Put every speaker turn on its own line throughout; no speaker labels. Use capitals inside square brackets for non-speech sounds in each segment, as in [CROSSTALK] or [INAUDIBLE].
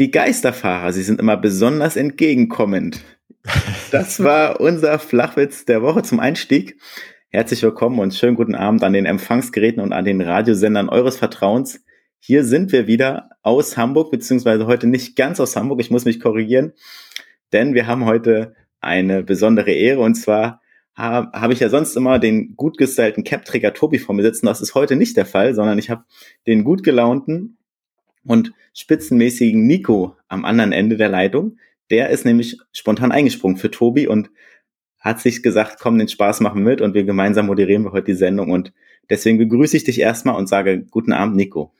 Die Geisterfahrer, sie sind immer besonders entgegenkommend. Das [LAUGHS] war unser Flachwitz der Woche zum Einstieg. Herzlich willkommen und schönen guten Abend an den Empfangsgeräten und an den Radiosendern eures Vertrauens. Hier sind wir wieder aus Hamburg, beziehungsweise heute nicht ganz aus Hamburg. Ich muss mich korrigieren, denn wir haben heute eine besondere Ehre und zwar habe hab ich ja sonst immer den gut gestylten Cap-Träger Tobi vor mir sitzen. Das ist heute nicht der Fall, sondern ich habe den gut gelaunten und spitzenmäßigen Nico am anderen Ende der Leitung. Der ist nämlich spontan eingesprungen für Tobi und hat sich gesagt, komm, den Spaß machen mit und wir gemeinsam moderieren wir heute die Sendung und deswegen begrüße ich dich erstmal und sage guten Abend, Nico.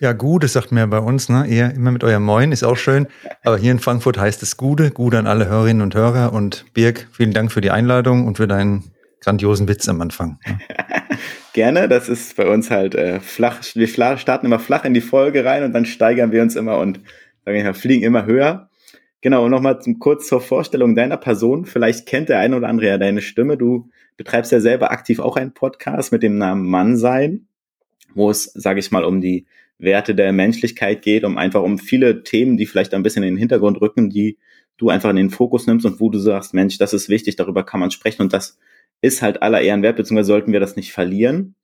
Ja, Gude sagt mir bei uns, ne? Ihr immer mit eurem Moin, ist auch schön. Aber hier in Frankfurt heißt es Gude. Gude an alle Hörerinnen und Hörer. Und Birg, vielen Dank für die Einladung und für deinen grandiosen Witz am Anfang. [LAUGHS]
Gerne, das ist bei uns halt äh, flach. Wir starten immer flach in die Folge rein und dann steigern wir uns immer und sagen wir, fliegen immer höher. Genau, und nochmal kurz zur Vorstellung deiner Person. Vielleicht kennt der eine oder andere ja deine Stimme. Du betreibst ja selber aktiv auch einen Podcast mit dem Namen Mannsein, wo es, sage ich mal, um die Werte der Menschlichkeit geht, um einfach um viele Themen, die vielleicht ein bisschen in den Hintergrund rücken, die du einfach in den Fokus nimmst und wo du sagst, Mensch, das ist wichtig, darüber kann man sprechen und das ist halt aller Ehren wert, beziehungsweise sollten wir das nicht verlieren.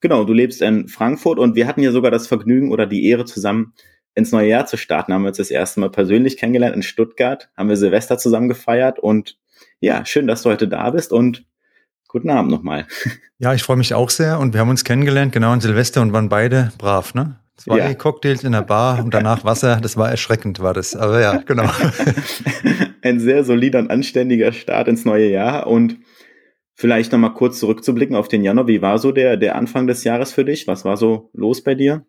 Genau, du lebst in Frankfurt und wir hatten ja sogar das Vergnügen oder die Ehre zusammen ins neue Jahr zu starten. Haben wir uns das erste Mal persönlich kennengelernt in Stuttgart, haben wir Silvester zusammen gefeiert und ja, schön, dass du heute da bist und guten Abend nochmal. [LAUGHS]
Ja, ich freue mich auch sehr und wir haben uns kennengelernt, genau in Silvester und waren beide brav, ne? Zwei ja. Cocktails in der Bar und danach Wasser, das war erschreckend, war das. Aber ja, genau. [LAUGHS]
Ein sehr solider und anständiger Start ins neue Jahr und Vielleicht nochmal kurz zurückzublicken auf den Januar. Wie war so der, der Anfang des Jahres für dich? Was war so los bei dir?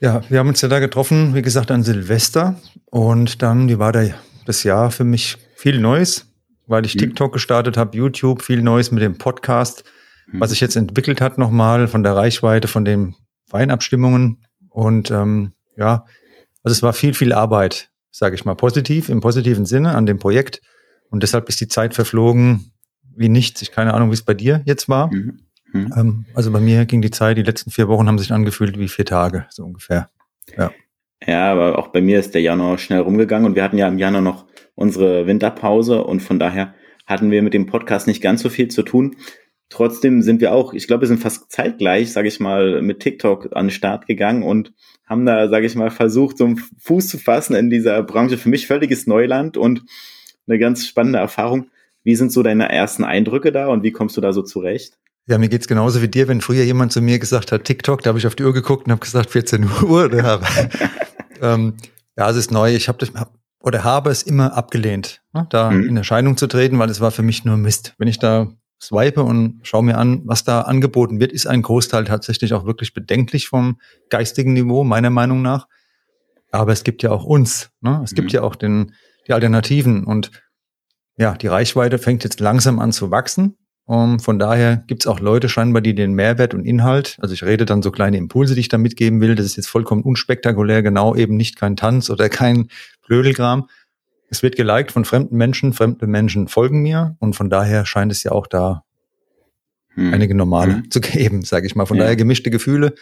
Ja, wir haben uns ja da getroffen, wie gesagt, an Silvester. Und dann, wie war der, das Jahr für mich viel Neues, weil ich mhm. TikTok gestartet habe, YouTube, viel Neues mit dem Podcast, mhm. was sich jetzt entwickelt hat nochmal von der Reichweite, von den Weinabstimmungen. Und ähm, ja, also es war viel, viel Arbeit, sage ich mal, positiv, im positiven Sinne an dem Projekt. Und deshalb ist die Zeit verflogen, wie nichts. Ich keine Ahnung, wie es bei dir jetzt war. Mhm. Mhm. Ähm, also bei mir ging die Zeit, die letzten vier Wochen haben sich angefühlt wie vier Tage, so ungefähr. Ja.
Ja, aber auch bei mir ist der Januar schnell rumgegangen und wir hatten ja im Januar noch unsere Winterpause und von daher hatten wir mit dem Podcast nicht ganz so viel zu tun. Trotzdem sind wir auch, ich glaube, wir sind fast zeitgleich, sage ich mal, mit TikTok an den Start gegangen und haben da, sage ich mal, versucht, so einen Fuß zu fassen in dieser Branche. Für mich völliges Neuland und eine ganz spannende Erfahrung. Wie sind so deine ersten Eindrücke da und wie kommst du da so zurecht?
Ja, mir geht's genauso wie dir, wenn früher jemand zu mir gesagt hat, TikTok, da habe ich auf die Uhr geguckt und habe gesagt, 14 Uhr. Oder, [LAUGHS] [LAUGHS] ähm, ja, es ist neu. Ich habe das oder habe es immer abgelehnt, ne, da mhm. in Erscheinung zu treten, weil es war für mich nur Mist. Wenn ich da swipe und schaue mir an, was da angeboten wird, ist ein Großteil tatsächlich auch wirklich bedenklich vom geistigen Niveau, meiner Meinung nach. Aber es gibt ja auch uns. Ne? Es mhm. gibt ja auch den, die Alternativen. Und ja, die Reichweite fängt jetzt langsam an zu wachsen. Um, von daher gibt's auch Leute scheinbar, die den Mehrwert und Inhalt, also ich rede dann so kleine Impulse, die ich da mitgeben will, das ist jetzt vollkommen unspektakulär, genau eben nicht kein Tanz oder [LAUGHS] kein Blödelgram. Es wird geliked von fremden Menschen, fremde Menschen folgen mir und von daher scheint es ja auch da hm. einige normale hm. zu [LAUGHS] geben, sage ich mal. Von ja. daher gemischte Gefühle.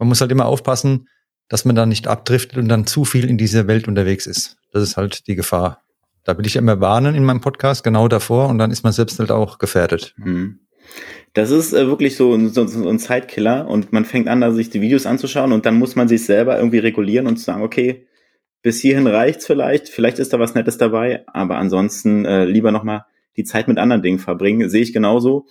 Man muss halt immer aufpassen, dass man da nicht abdriftet und dann zu viel in dieser Welt unterwegs ist. Das ist halt die Gefahr. Da will ich immer warnen in meinem Podcast, genau davor, und dann ist man selbst halt auch gefährdet. Mhm.
Das ist äh, wirklich so, ein Zeitkiller und man fängt an, sich die Videos anzuschauen und dann muss man sich selber irgendwie regulieren und sagen, okay, bis hierhin reicht's vielleicht. Vielleicht ist da was Nettes dabei, aber ansonsten äh, lieber nochmal die Zeit mit anderen Dingen verbringen. Sehe ich genauso.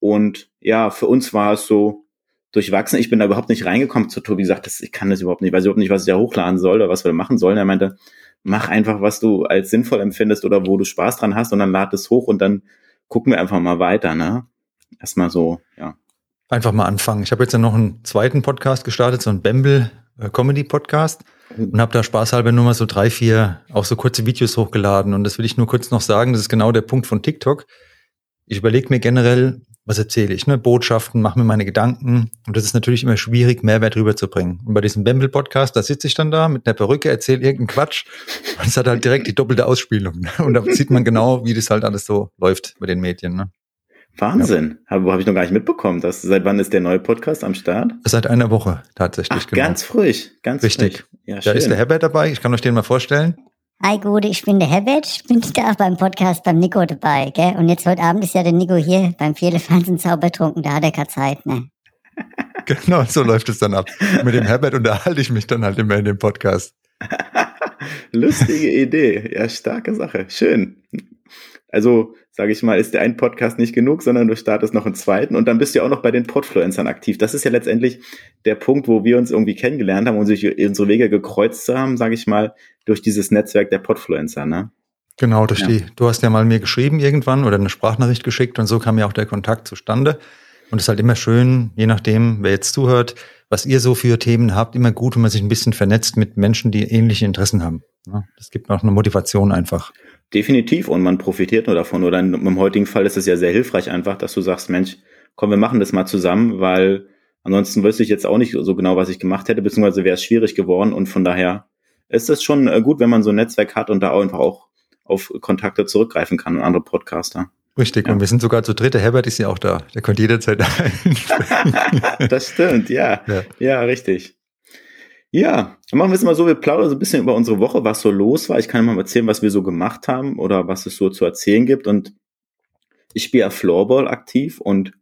Und ja, für uns war es so durchwachsen. Ich bin da überhaupt nicht reingekommen zu Tobi gesagt, das, ich kann das überhaupt nicht, weiß überhaupt nicht, was ich da hochladen soll oder was wir da machen sollen. Er meinte, mach einfach, was du als sinnvoll empfindest oder wo du Spaß dran hast und dann lad es hoch und dann gucken wir einfach mal weiter, ne? Erstmal so, ja.
Einfach mal anfangen. Ich habe jetzt ja noch einen zweiten Podcast gestartet, so einen Bamble äh, Comedy Podcast und habe da spaßhalber nur mal so drei, vier auch so kurze Videos hochgeladen und das will ich nur kurz noch sagen, das ist genau der Punkt von TikTok. Ich überlege mir generell, was erzähle ich, ne? Botschaften, mache mir meine Gedanken. Und das ist natürlich immer schwierig, Mehrwert rüberzubringen. Und bei diesem Bamble-Podcast, da sitze ich dann da mit einer Perücke, erzähle irgendeinen Quatsch. Und es hat halt direkt die doppelte Ausspielung. Ne? Und da sieht man genau, wie das halt alles so läuft bei den Medien. Ne?
Wahnsinn. Ja. Habe hab ich noch gar nicht mitbekommen. Dass, seit wann ist der neue Podcast am Start?
Seit einer Woche tatsächlich.
Ach, genau. Ganz frisch, ganz
Richtig.
frisch.
Ja, da ist der Herbert dabei. Ich kann euch den mal vorstellen.
Hi Gute, ich bin der Herbert, ich bin [LAUGHS] da beim Podcast beim Nico dabei, gell? Und jetzt heute Abend ist ja der Nico hier beim Vierlefanz und Zaubertrunken, da hat er keine Zeit, ne? [LAUGHS]
Genau, so läuft es dann ab. Mit dem Herbert unterhalte ich mich dann halt immer in dem Podcast. [LAUGHS]
Lustige Idee, ja, starke Sache, schön. Also, sage ich mal, ist der ein Podcast nicht genug, sondern du startest noch einen zweiten und dann bist du ja auch noch bei den Podfluencern aktiv. Das ist ja letztendlich der Punkt, wo wir uns irgendwie kennengelernt haben und sich unsere Wege gekreuzt haben, sage ich mal, durch dieses Netzwerk der Podfluencer, ne?
Genau, durch ja. die, du hast ja mal mir geschrieben irgendwann oder eine Sprachnachricht geschickt und so kam ja auch der Kontakt zustande. Und es ist halt immer schön, je nachdem, wer jetzt zuhört, was ihr so für Themen habt, immer gut, wenn man sich ein bisschen vernetzt mit Menschen, die ähnliche Interessen haben. Das gibt auch eine Motivation einfach.
Definitiv und man profitiert nur davon. Oder im heutigen Fall ist es ja sehr hilfreich einfach, dass du sagst, Mensch, komm, wir machen das mal zusammen, weil ansonsten wüsste ich jetzt auch nicht so genau, was ich gemacht hätte, beziehungsweise wäre es schwierig geworden und von daher ist es schon äh, gut, wenn man so ein Netzwerk hat und da auch einfach auch auf Kontakte zurückgreifen kann und andere Podcaster.
Richtig, ja. und wir sind sogar zu dritt. Der Herbert ist ja auch da. Der könnte jederzeit [LAUGHS]
ein. [LAUGHS] das stimmt, ja. ja. Ja, richtig. Ja, machen wir es mal so, wir plaudern so ein bisschen über unsere Woche, was so los war. Ich kann mal erzählen, was wir so gemacht haben oder was es so zu erzählen gibt. Und ich spiele ja Floorball aktiv und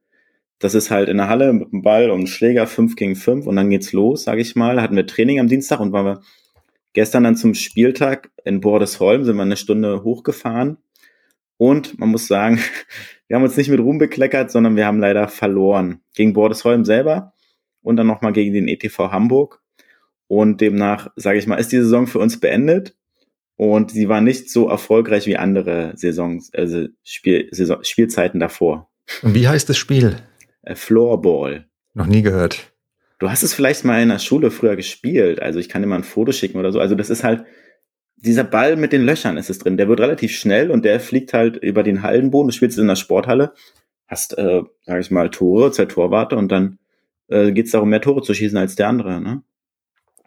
das ist halt in der Halle mit dem Ball und Schläger 5 gegen 5 und dann geht's los, sage ich mal. Hatten wir Training am Dienstag und waren wir gestern dann zum Spieltag in Bordesholm, sind wir eine Stunde hochgefahren. Und man muss sagen, [LAUGHS] wir haben uns nicht mit Ruhm bekleckert, sondern wir haben leider verloren. Gegen Bordesholm selber und dann nochmal gegen den ETV Hamburg. Und demnach, sage ich mal, ist die Saison für uns beendet. Und sie war nicht so erfolgreich wie andere Saisons, also Spiel, Saison, Spielzeiten davor.
Und wie heißt das Spiel?
Äh, Floorball.
Noch nie gehört.
Du hast es vielleicht mal in der Schule früher gespielt. Also ich kann dir mal ein Foto schicken oder so. Also das ist halt, dieser Ball mit den Löchern ist es drin. Der wird relativ schnell und der fliegt halt über den Hallenboden. Du spielst in der Sporthalle, hast, äh, sag ich mal, Tore, zwei Torwarte und dann äh, geht es darum, mehr Tore zu schießen als der andere. Ne?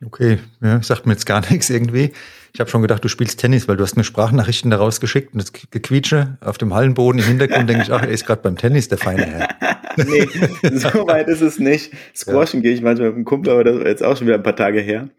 Okay, ja, sagt mir jetzt gar [LAUGHS] nichts irgendwie. Ich habe schon gedacht, du spielst Tennis, weil du hast mir Sprachnachrichten daraus geschickt und das Gequietsche auf dem Hallenboden im Hintergrund denke ich, ach, er ist gerade beim Tennis, der feine Herr. [LAUGHS]
nee, so [LAUGHS] weit ist es nicht. Squashen ja. gehe ich manchmal mit dem Kumpel, aber das ist jetzt auch schon wieder ein paar Tage her.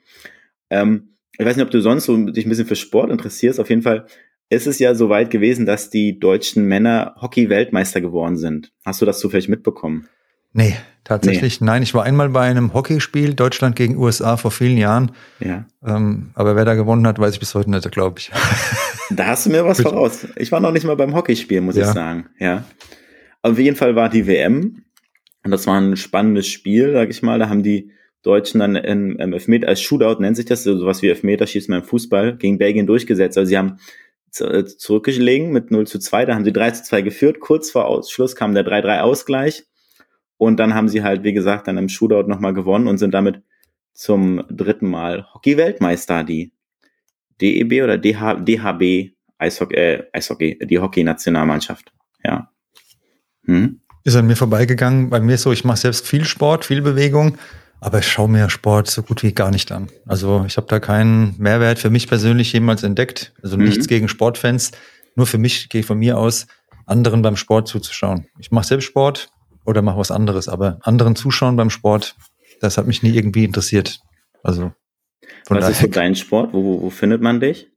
Ähm, ich weiß nicht, ob du sonst so dich ein bisschen für Sport interessierst. Auf jeden Fall ist es ja so weit gewesen, dass die deutschen Männer Hockey-Weltmeister geworden sind. Hast du das zufällig mitbekommen?
Nee, tatsächlich nee. nein. Ich war einmal bei einem Hockeyspiel Deutschland gegen USA vor vielen Jahren.
Ja.
Ähm, aber wer da gewonnen hat, weiß ich bis heute nicht, glaube ich. [LAUGHS]
Da hast du mir was voraus. Ich war noch nicht mal beim Hockeyspiel, muss ja. ich sagen. Ja. Auf jeden Fall war die WM und das war ein spannendes Spiel, sag ich mal. Da haben die Deutschen dann im, im Elfmeter, als Shootout nennt sich das, so sowas wie Elfmeterschießen beim Fußball, gegen Belgien durchgesetzt. Also sie haben äh, zurückgelegen mit 0 zu 2, da haben sie 3 zu 2 geführt. Kurz vor Ausschluss kam der 3-3 Ausgleich. Und dann haben sie halt, wie gesagt, dann im Shootout nochmal gewonnen und sind damit zum dritten Mal Hockey-Weltmeister, die DEB oder DH, DHB Eishockey, äh, Eishockey, die Hockey-Nationalmannschaft. Ja.
Hm? Ist an mir vorbeigegangen. Bei mir ist so, ich mache selbst viel Sport, viel Bewegung, aber ich schaue mir Sport so gut wie gar nicht an. Also ich habe da keinen Mehrwert für mich persönlich jemals entdeckt. Also mhm. nichts gegen Sportfans. Nur für mich gehe ich von mir aus, anderen beim Sport zuzuschauen. Ich mache selbst Sport, oder mach was anderes. Aber anderen zuschauen beim Sport, das hat mich nie irgendwie interessiert. Also
von was ist so dein Sport? Wo, wo, wo findet man dich?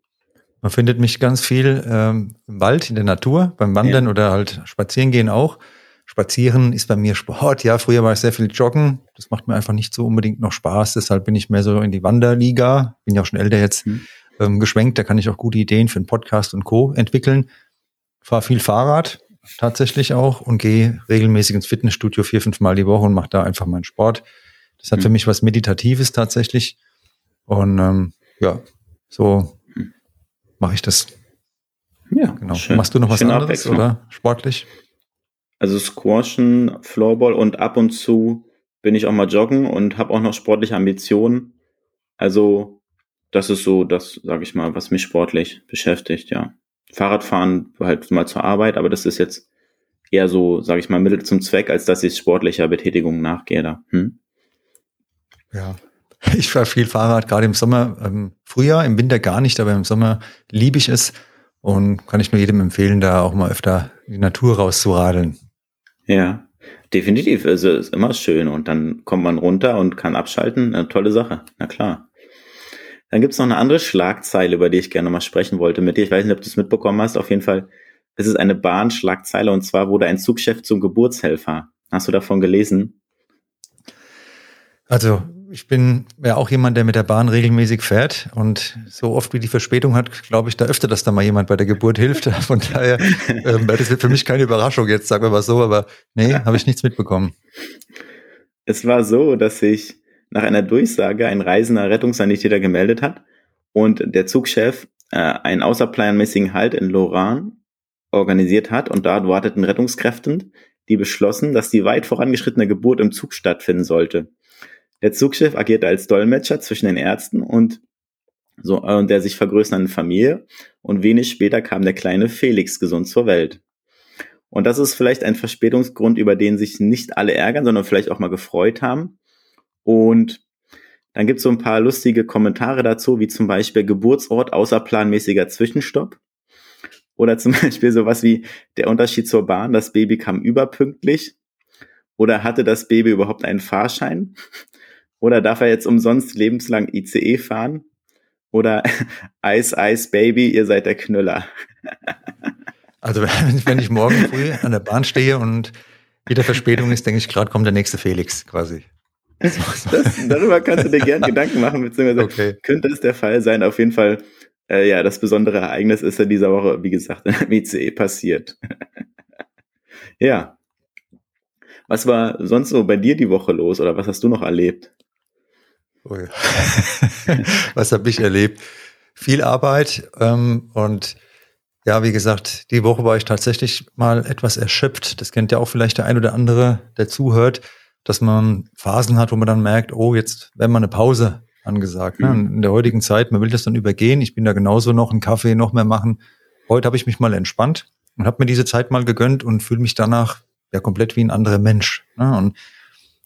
Man findet mich ganz viel ähm, im Wald, in der Natur, beim Wandern ja. oder halt spazieren gehen auch. Spazieren ist bei mir Sport. Ja, früher war ich sehr viel joggen. Das macht mir einfach nicht so unbedingt noch Spaß. Deshalb bin ich mehr so in die Wanderliga. Bin ja auch schon älter jetzt. Hm. ähm, geschwenkt. Da kann ich auch gute Ideen für einen Podcast und Co. entwickeln. Fahre viel Fahrrad, tatsächlich auch, und gehe regelmäßig ins Fitnessstudio vier, fünf Mal die Woche und mache da einfach meinen Sport. Das hat für mich was Meditatives tatsächlich. Und ähm, ja, so mache ich das.
Ja,
Genau.
schön.
Machst du noch was anderes oder sportlich?
Also Squashen, Floorball und ab und zu bin ich auch mal joggen und habe auch noch sportliche Ambitionen. Also das ist so das, sage ich mal, was mich sportlich beschäftigt, ja. Fahrradfahren halt mal zur Arbeit, aber das ist jetzt eher so, sage ich mal, Mittel zum Zweck, als dass ich sportlicher Betätigung nachgehe da. Hm?
Ja. [LAUGHS] Ich fahre viel Fahrrad, gerade im Sommer, ähm, Frühjahr, im Winter gar nicht, aber im Sommer liebe ich es und kann ich nur jedem empfehlen, da auch mal öfter in die Natur rauszuradeln.
Ja, definitiv. Also ist immer schön und dann kommt man runter und kann abschalten. Eine tolle Sache, na klar. Dann gibt's noch eine andere Schlagzeile, über die ich gerne mal sprechen wollte mit dir. Ich weiß nicht, ob du es mitbekommen hast. Auf jeden Fall, es ist eine Bahnschlagzeile und zwar wurde ein Zugchef zum Geburtshelfer. Hast du davon gelesen?
Also ich bin ja auch jemand, der mit der Bahn regelmäßig fährt und so oft wie die Verspätung hat, glaube ich, da öfter, dass da mal jemand bei der Geburt hilft. [LAUGHS] Von daher, ähm, das wird für mich keine Überraschung jetzt, sagen wir mal so, aber nee, [LAUGHS] habe ich nichts mitbekommen.
Es war so, dass sich nach einer Durchsage ein reisender Rettungssanitäter gemeldet hat und der Zugchef äh, einen außerplanmäßigen Halt in Lorraine organisiert hat und dort warteten Rettungskräften, die beschlossen, dass die weit vorangeschrittene Geburt im Zug stattfinden sollte. Der Zugchef agierte als Dolmetscher zwischen den Ärzten und so äh, und der sich vergrößernden Familie und wenig später kam der kleine Felix gesund zur Welt. Und das ist vielleicht ein Verspätungsgrund, über den sich nicht alle ärgern, sondern vielleicht auch mal gefreut haben. Und dann gibt es so ein paar lustige Kommentare dazu, wie zum Beispiel Geburtsort außerplanmäßiger Zwischenstopp. Oder zum [LAUGHS] Beispiel sowas wie der Unterschied zur Bahn, das Baby kam überpünktlich. Oder hatte das Baby überhaupt einen Fahrschein? Oder darf er jetzt umsonst lebenslang ICE fahren? Oder [LAUGHS] Eis, Eis, Baby, ihr seid der Knüller. [LAUGHS]
Also wenn, ich morgen früh an der Bahn stehe und wieder Verspätung ist, denke ich, gerade kommt der nächste Felix quasi.
Das, darüber kannst du dir gerne [LAUGHS] Gedanken machen, beziehungsweise
Okay.
könnte es der Fall sein. Auf jeden Fall, äh, ja, das besondere Ereignis ist ja dieser Woche, wie gesagt, im ICE passiert. [LAUGHS] ja. Was war sonst so bei dir die Woche los oder was hast du noch erlebt?
Ui. [LAUGHS] Was habe ich erlebt? Viel Arbeit ähm, und ja, wie gesagt, die Woche war ich tatsächlich mal etwas erschöpft. Das kennt ja auch vielleicht der ein oder andere, der zuhört, dass man Phasen hat, wo man dann merkt, oh, jetzt wäre mal eine Pause angesagt. Ne?
Mhm.
In der heutigen Zeit, man will das dann übergehen. Ich bin da genauso noch einen Kaffee noch mehr machen. Heute habe ich mich mal entspannt und habe mir diese Zeit mal gegönnt und fühle mich danach ja komplett wie ein anderer Mensch. Ne? Und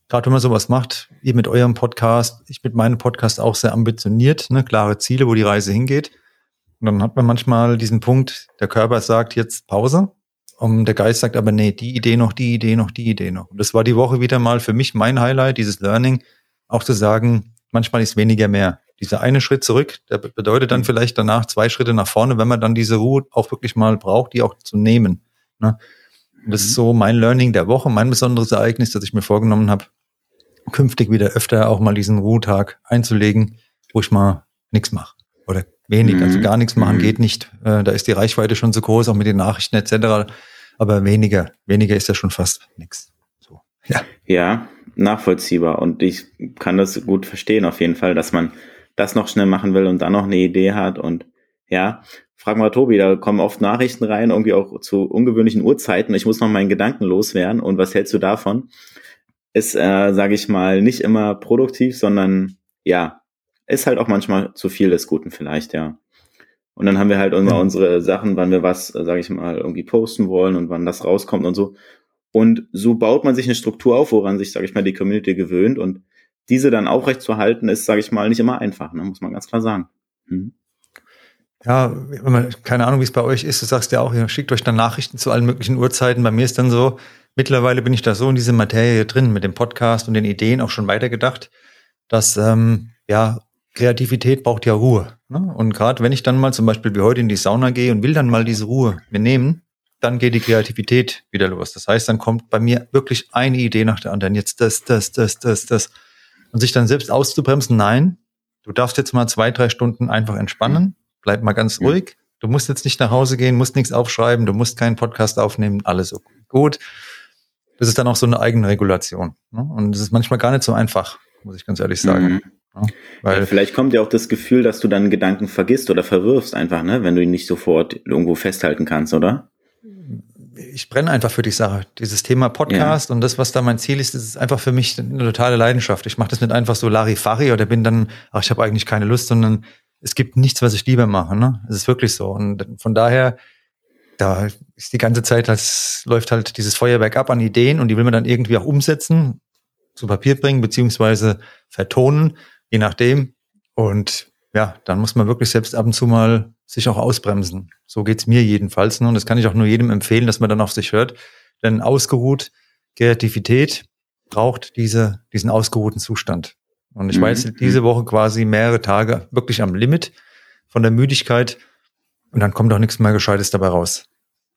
gerade wenn man sowas macht, ihr mit eurem Podcast, ich mit meinem Podcast auch sehr ambitioniert, ne? klare Ziele, wo die Reise hingeht. Und dann hat man manchmal diesen Punkt, der Körper sagt jetzt Pause und der Geist sagt aber, nee, die Idee noch, die Idee noch, die Idee noch. Und das war die Woche wieder mal für mich mein Highlight, dieses Learning, auch zu sagen, manchmal ist weniger mehr. Dieser eine Schritt zurück, der be- bedeutet dann vielleicht danach zwei Schritte nach vorne, wenn man dann diese Ruhe auch wirklich mal braucht, die auch zu nehmen. Ne? Das ist so mein Learning der Woche, mein besonderes Ereignis, das ich mir vorgenommen habe, künftig wieder öfter auch mal diesen Ruhetag einzulegen, wo ich mal nichts mache. Oder wenig,
Mhm.
also gar nichts machen
Mhm.
geht nicht. Äh, da ist die Reichweite schon so groß, auch mit den Nachrichten etc. Aber weniger, weniger ist ja schon fast nichts. So. Ja.
Ja, nachvollziehbar. Und ich kann das gut verstehen, auf jeden Fall, dass man das noch schnell machen will und dann noch eine Idee hat. Und ja, frag mal Tobi, da kommen oft Nachrichten rein, irgendwie auch zu ungewöhnlichen Uhrzeiten. Ich muss noch meinen Gedanken loswerden. Und was hältst du davon? Ist, äh, sage ich mal, nicht immer produktiv, sondern ja, ist halt auch manchmal zu viel des Guten vielleicht, ja. Und dann haben wir halt immer
Ja.
unsere Sachen, wann wir was, äh, sage ich mal, irgendwie posten wollen und wann das rauskommt und so. Und so baut man sich eine Struktur auf, woran sich, sage ich mal, die Community gewöhnt. Und diese dann aufrecht zu halten, ist, sage ich mal, nicht immer einfach, ne? muss man ganz klar sagen. Hm.
Ja, keine Ahnung, wie es bei euch ist, du sagst ja auch, ihr schickt euch dann Nachrichten zu allen möglichen Uhrzeiten. Bei mir ist dann so, mittlerweile bin ich da so in diese Materie drin, mit dem Podcast und den Ideen auch schon weitergedacht, dass ähm, ja, Kreativität braucht ja Ruhe. Ne? Und gerade wenn ich dann mal zum Beispiel wie heute in die Sauna gehe und will dann mal diese Ruhe mir nehmen, dann geht die Kreativität wieder los. Das heißt, dann kommt bei mir wirklich eine Idee nach der anderen. Jetzt das, das, das, das, das. Und sich dann selbst auszubremsen, nein, du darfst jetzt mal zwei, drei Stunden einfach entspannen bleib mal ganz ruhig. Du musst jetzt nicht nach Hause gehen, musst nichts aufschreiben, du musst keinen Podcast aufnehmen, alles gut. Das ist dann auch so eine Eigenregulation. Ne? Und es ist manchmal gar nicht so einfach, muss ich ganz ehrlich sagen.
Mhm. Ja, vielleicht kommt ja auch das Gefühl, dass du dann Gedanken vergisst oder verwirfst einfach, ne, wenn du ihn nicht sofort irgendwo festhalten kannst, oder?
Ich brenne einfach für die Sache. Dieses Thema Podcast ja. und das, was da mein Ziel ist, das ist einfach für mich eine totale Leidenschaft. Ich mache das nicht einfach so Larifari oder bin dann, ach, ich habe eigentlich keine Lust, sondern es gibt nichts, was ich lieber mache. Ne? Es ist wirklich so. Und von daher, da ist die ganze Zeit, das läuft halt dieses Feuerwerk ab an Ideen und die will man dann irgendwie auch umsetzen, zu Papier bringen, beziehungsweise vertonen je nachdem. Und ja, dann muss man wirklich selbst ab und zu mal sich auch ausbremsen. So geht's mir jedenfalls. Ne? Und das kann ich auch nur jedem empfehlen, dass man dann auf sich hört. Denn ausgeruht, Kreativität braucht diese, diesen ausgeruhten Zustand. Und ich mhm. war jetzt diese Woche quasi mehrere Tage wirklich am Limit von der Müdigkeit. Und dann kommt auch nichts mehr Gescheites dabei raus.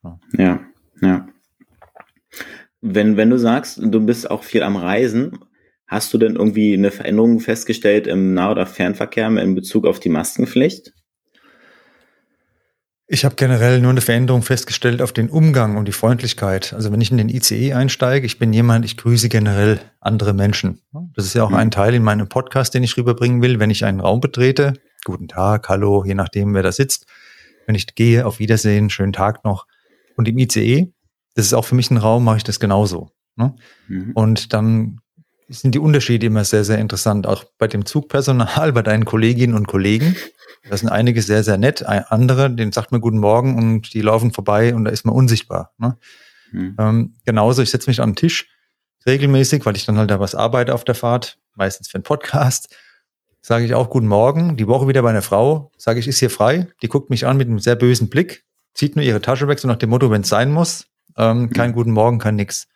Ja, ja. ja. Wenn, wenn du sagst, du bist auch viel am Reisen, Hast du denn irgendwie eine Veränderung festgestellt im Nah- oder Fernverkehr in Bezug auf die Maskenpflicht?
Ich habe generell nur eine Veränderung festgestellt auf den Umgang und die Freundlichkeit. Also wenn ich in den ICE einsteige, ich bin jemand, ich grüße generell andere Menschen. Das ist ja auch mhm. ein Teil in meinem Podcast, den ich rüberbringen will. Wenn ich einen Raum betrete, guten Tag, hallo, je nachdem, wer da sitzt. Wenn ich gehe, auf Wiedersehen, schönen Tag noch. Und im ICE, das ist auch für mich ein Raum, mache ich das genauso. Ne? Mhm. Und dann sind die Unterschiede immer sehr, sehr interessant. Auch bei dem Zugpersonal, [LAUGHS] bei deinen Kolleginnen und Kollegen. Da sind einige sehr, sehr nett. Andere, denen sagt man Guten Morgen und die laufen vorbei und da ist man unsichtbar. Ne? Mhm. Ähm, genauso, ich setze mich an den Tisch regelmäßig, weil ich dann halt da was arbeite auf der Fahrt, meistens für einen Podcast. Sage ich auch Guten Morgen. Die Woche wieder bei einer Frau, sage ich, ist hier frei. Die guckt mich an mit einem sehr bösen Blick, zieht nur ihre Tasche weg, so nach dem Motto, wenn es sein muss. Ähm, kein mhm. Guten Morgen, kein nix.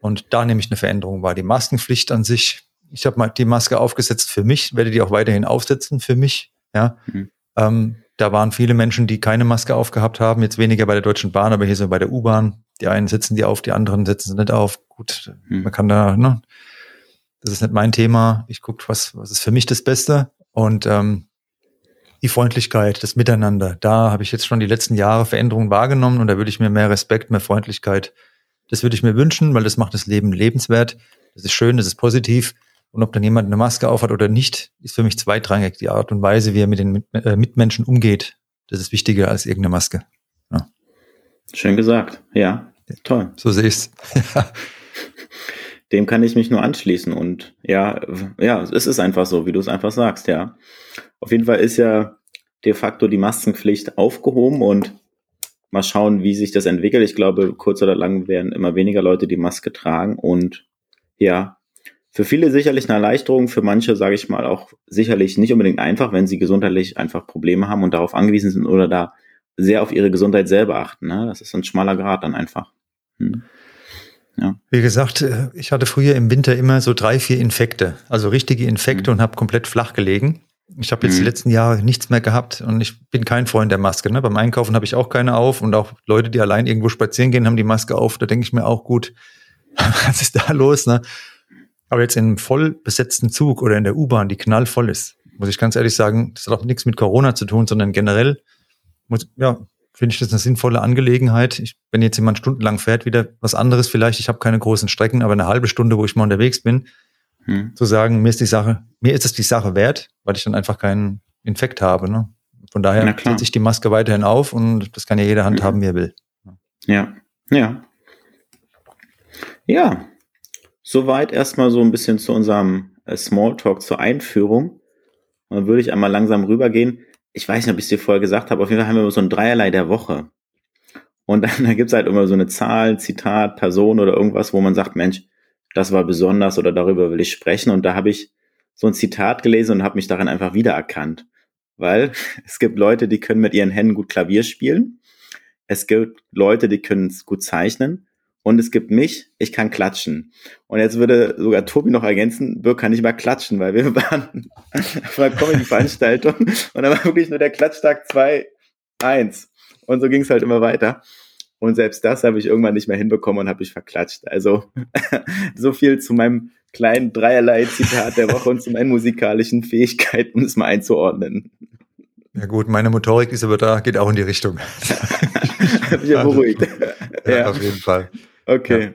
Und da nehme ich eine Veränderung wahr. Die Maskenpflicht an sich, ich habe mal die Maske aufgesetzt für mich, werde die auch weiterhin aufsetzen für mich. Ja. Mhm. Ähm, da waren viele Menschen, die keine Maske aufgehabt haben, jetzt weniger bei der Deutschen Bahn, aber hier so bei der U-Bahn. Die einen setzen die auf, die anderen setzen sie nicht auf. Gut, mhm. man kann da, ne? Das ist nicht mein Thema. Ich gucke, was, was ist für mich das Beste. Und ähm, die Freundlichkeit, das Miteinander, da habe ich jetzt schon die letzten Jahre Veränderungen wahrgenommen und da würde ich mir mehr Respekt, mehr Freundlichkeit das würde ich mir wünschen, weil das macht das Leben lebenswert. Das ist schön, das ist positiv. Und ob dann jemand eine Maske aufhat oder nicht, ist für mich zweitrangig. Die Art und Weise, wie er mit den äh, Mitmenschen umgeht, das ist wichtiger als irgendeine Maske. Ja.
Schön gesagt. Ja, toll.
So sehe ich's. [LAUGHS]
Dem kann ich mich nur anschließen. Und ja, ja, es ist einfach so, wie du es einfach sagst, ja. Auf jeden Fall ist ja de facto die Maskenpflicht aufgehoben und mal schauen, wie sich das entwickelt. Ich glaube, kurz oder lang werden immer weniger Leute die Maske tragen und ja, für viele sicherlich eine Erleichterung, für manche, sage ich mal, auch sicherlich nicht unbedingt einfach, wenn sie gesundheitlich einfach Probleme haben und darauf angewiesen sind oder da sehr auf ihre Gesundheit selber achten. Ne? Das ist ein schmaler Grad dann einfach. Hm.
Ja. Wie gesagt, äh, ich hatte früher im Winter immer so drei, vier Infekte, also richtige Infekte mhm. und habe komplett flach gelegen. Ich habe jetzt mhm. die letzten Jahre nichts mehr gehabt und ich bin kein Freund der Maske. Ne? Beim Einkaufen habe ich auch keine auf und auch Leute, die allein irgendwo spazieren gehen, haben die Maske auf. Da denke ich mir auch gut, [LAUGHS] was ist da los? Ne? Aber jetzt in einem voll besetzten Zug oder in der U-Bahn, die knallvoll ist, muss ich ganz ehrlich sagen, das hat auch nichts mit Corona zu tun, sondern generell muss, ja, finde ich das eine sinnvolle Angelegenheit. Ich, wenn jetzt jemand stundenlang fährt, wieder was anderes vielleicht. Ich habe keine großen Strecken, aber eine halbe Stunde, wo ich mal unterwegs bin, hm. zu sagen, mir ist die Sache, mir ist es die Sache wert, weil ich dann einfach keinen Infekt habe. Ne? Von daher setze ich die Maske weiterhin auf und das kann ja jeder handhaben, mhm. wie er will.
Ja, ja. Ja, soweit erstmal so ein bisschen zu unserem äh, Smalltalk zur Einführung. Und dann würde ich einmal langsam rübergehen. Ich weiß nicht, ob ich es dir vorher gesagt habe, auf jeden Fall haben wir so ein Dreierlei der Woche. Und dann [LAUGHS] da gibt es halt immer so eine Zahl, Zitat, Person oder irgendwas, wo man sagt, Mensch, das war besonders oder darüber will ich sprechen. Und da habe ich so ein Zitat gelesen und habe mich daran einfach wiedererkannt. Weil [LAUGHS] es gibt Leute, die können mit ihren Händen gut Klavier spielen. Es gibt Leute, die können gut zeichnen. Und es gibt mich, ich kann klatschen. Und jetzt würde sogar Tobi noch ergänzen, Birk kann nicht mal klatschen, weil wir [LAUGHS] waren auf einer Comedy-Veranstaltung und da war wirklich nur der Klatschtag 2, 1. Und so ging es halt immer weiter. Und selbst das habe ich irgendwann nicht mehr hinbekommen und habe mich verklatscht. Also [LAUGHS] so viel zu meinem kleinen Dreierlei-Zitat der Woche und zu meinen musikalischen Fähigkeiten, um es mal einzuordnen.
Ja gut, meine Motorik ist aber da, geht auch in die Richtung. [LAUGHS]
ja beruhigt.
ja, ja, auf jeden Fall.
Okay. Ja.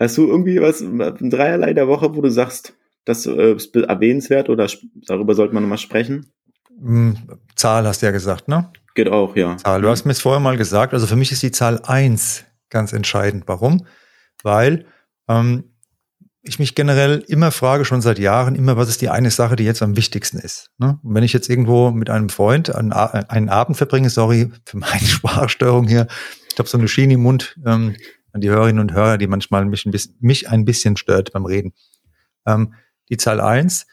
Hast du irgendwie was, ein Dreierlei der Woche, wo du sagst, das äh, ist erwähnenswert oder darüber sollte man nochmal sprechen?
Hm, Zahl hast du ja gesagt, ne?
Geht auch, ja.
Zahl. Du hast mir es vorher mal gesagt. Also für mich ist die Zahl eins ganz entscheidend. Warum? Weil ähm, ich mich generell immer frage, schon seit Jahren, immer, was ist die eine Sache, die jetzt am wichtigsten ist. Ne? Und wenn ich jetzt irgendwo mit einem Freund einen, einen Abend verbringe, sorry für meine [LAUGHS] Sprachstörung hier, ich habe so eine Schiene im Mund ähm, an die Hörerinnen und Hörer, die manchmal mich ein bisschen, mich ein bisschen stört beim Reden. Ähm, die Zahl eins.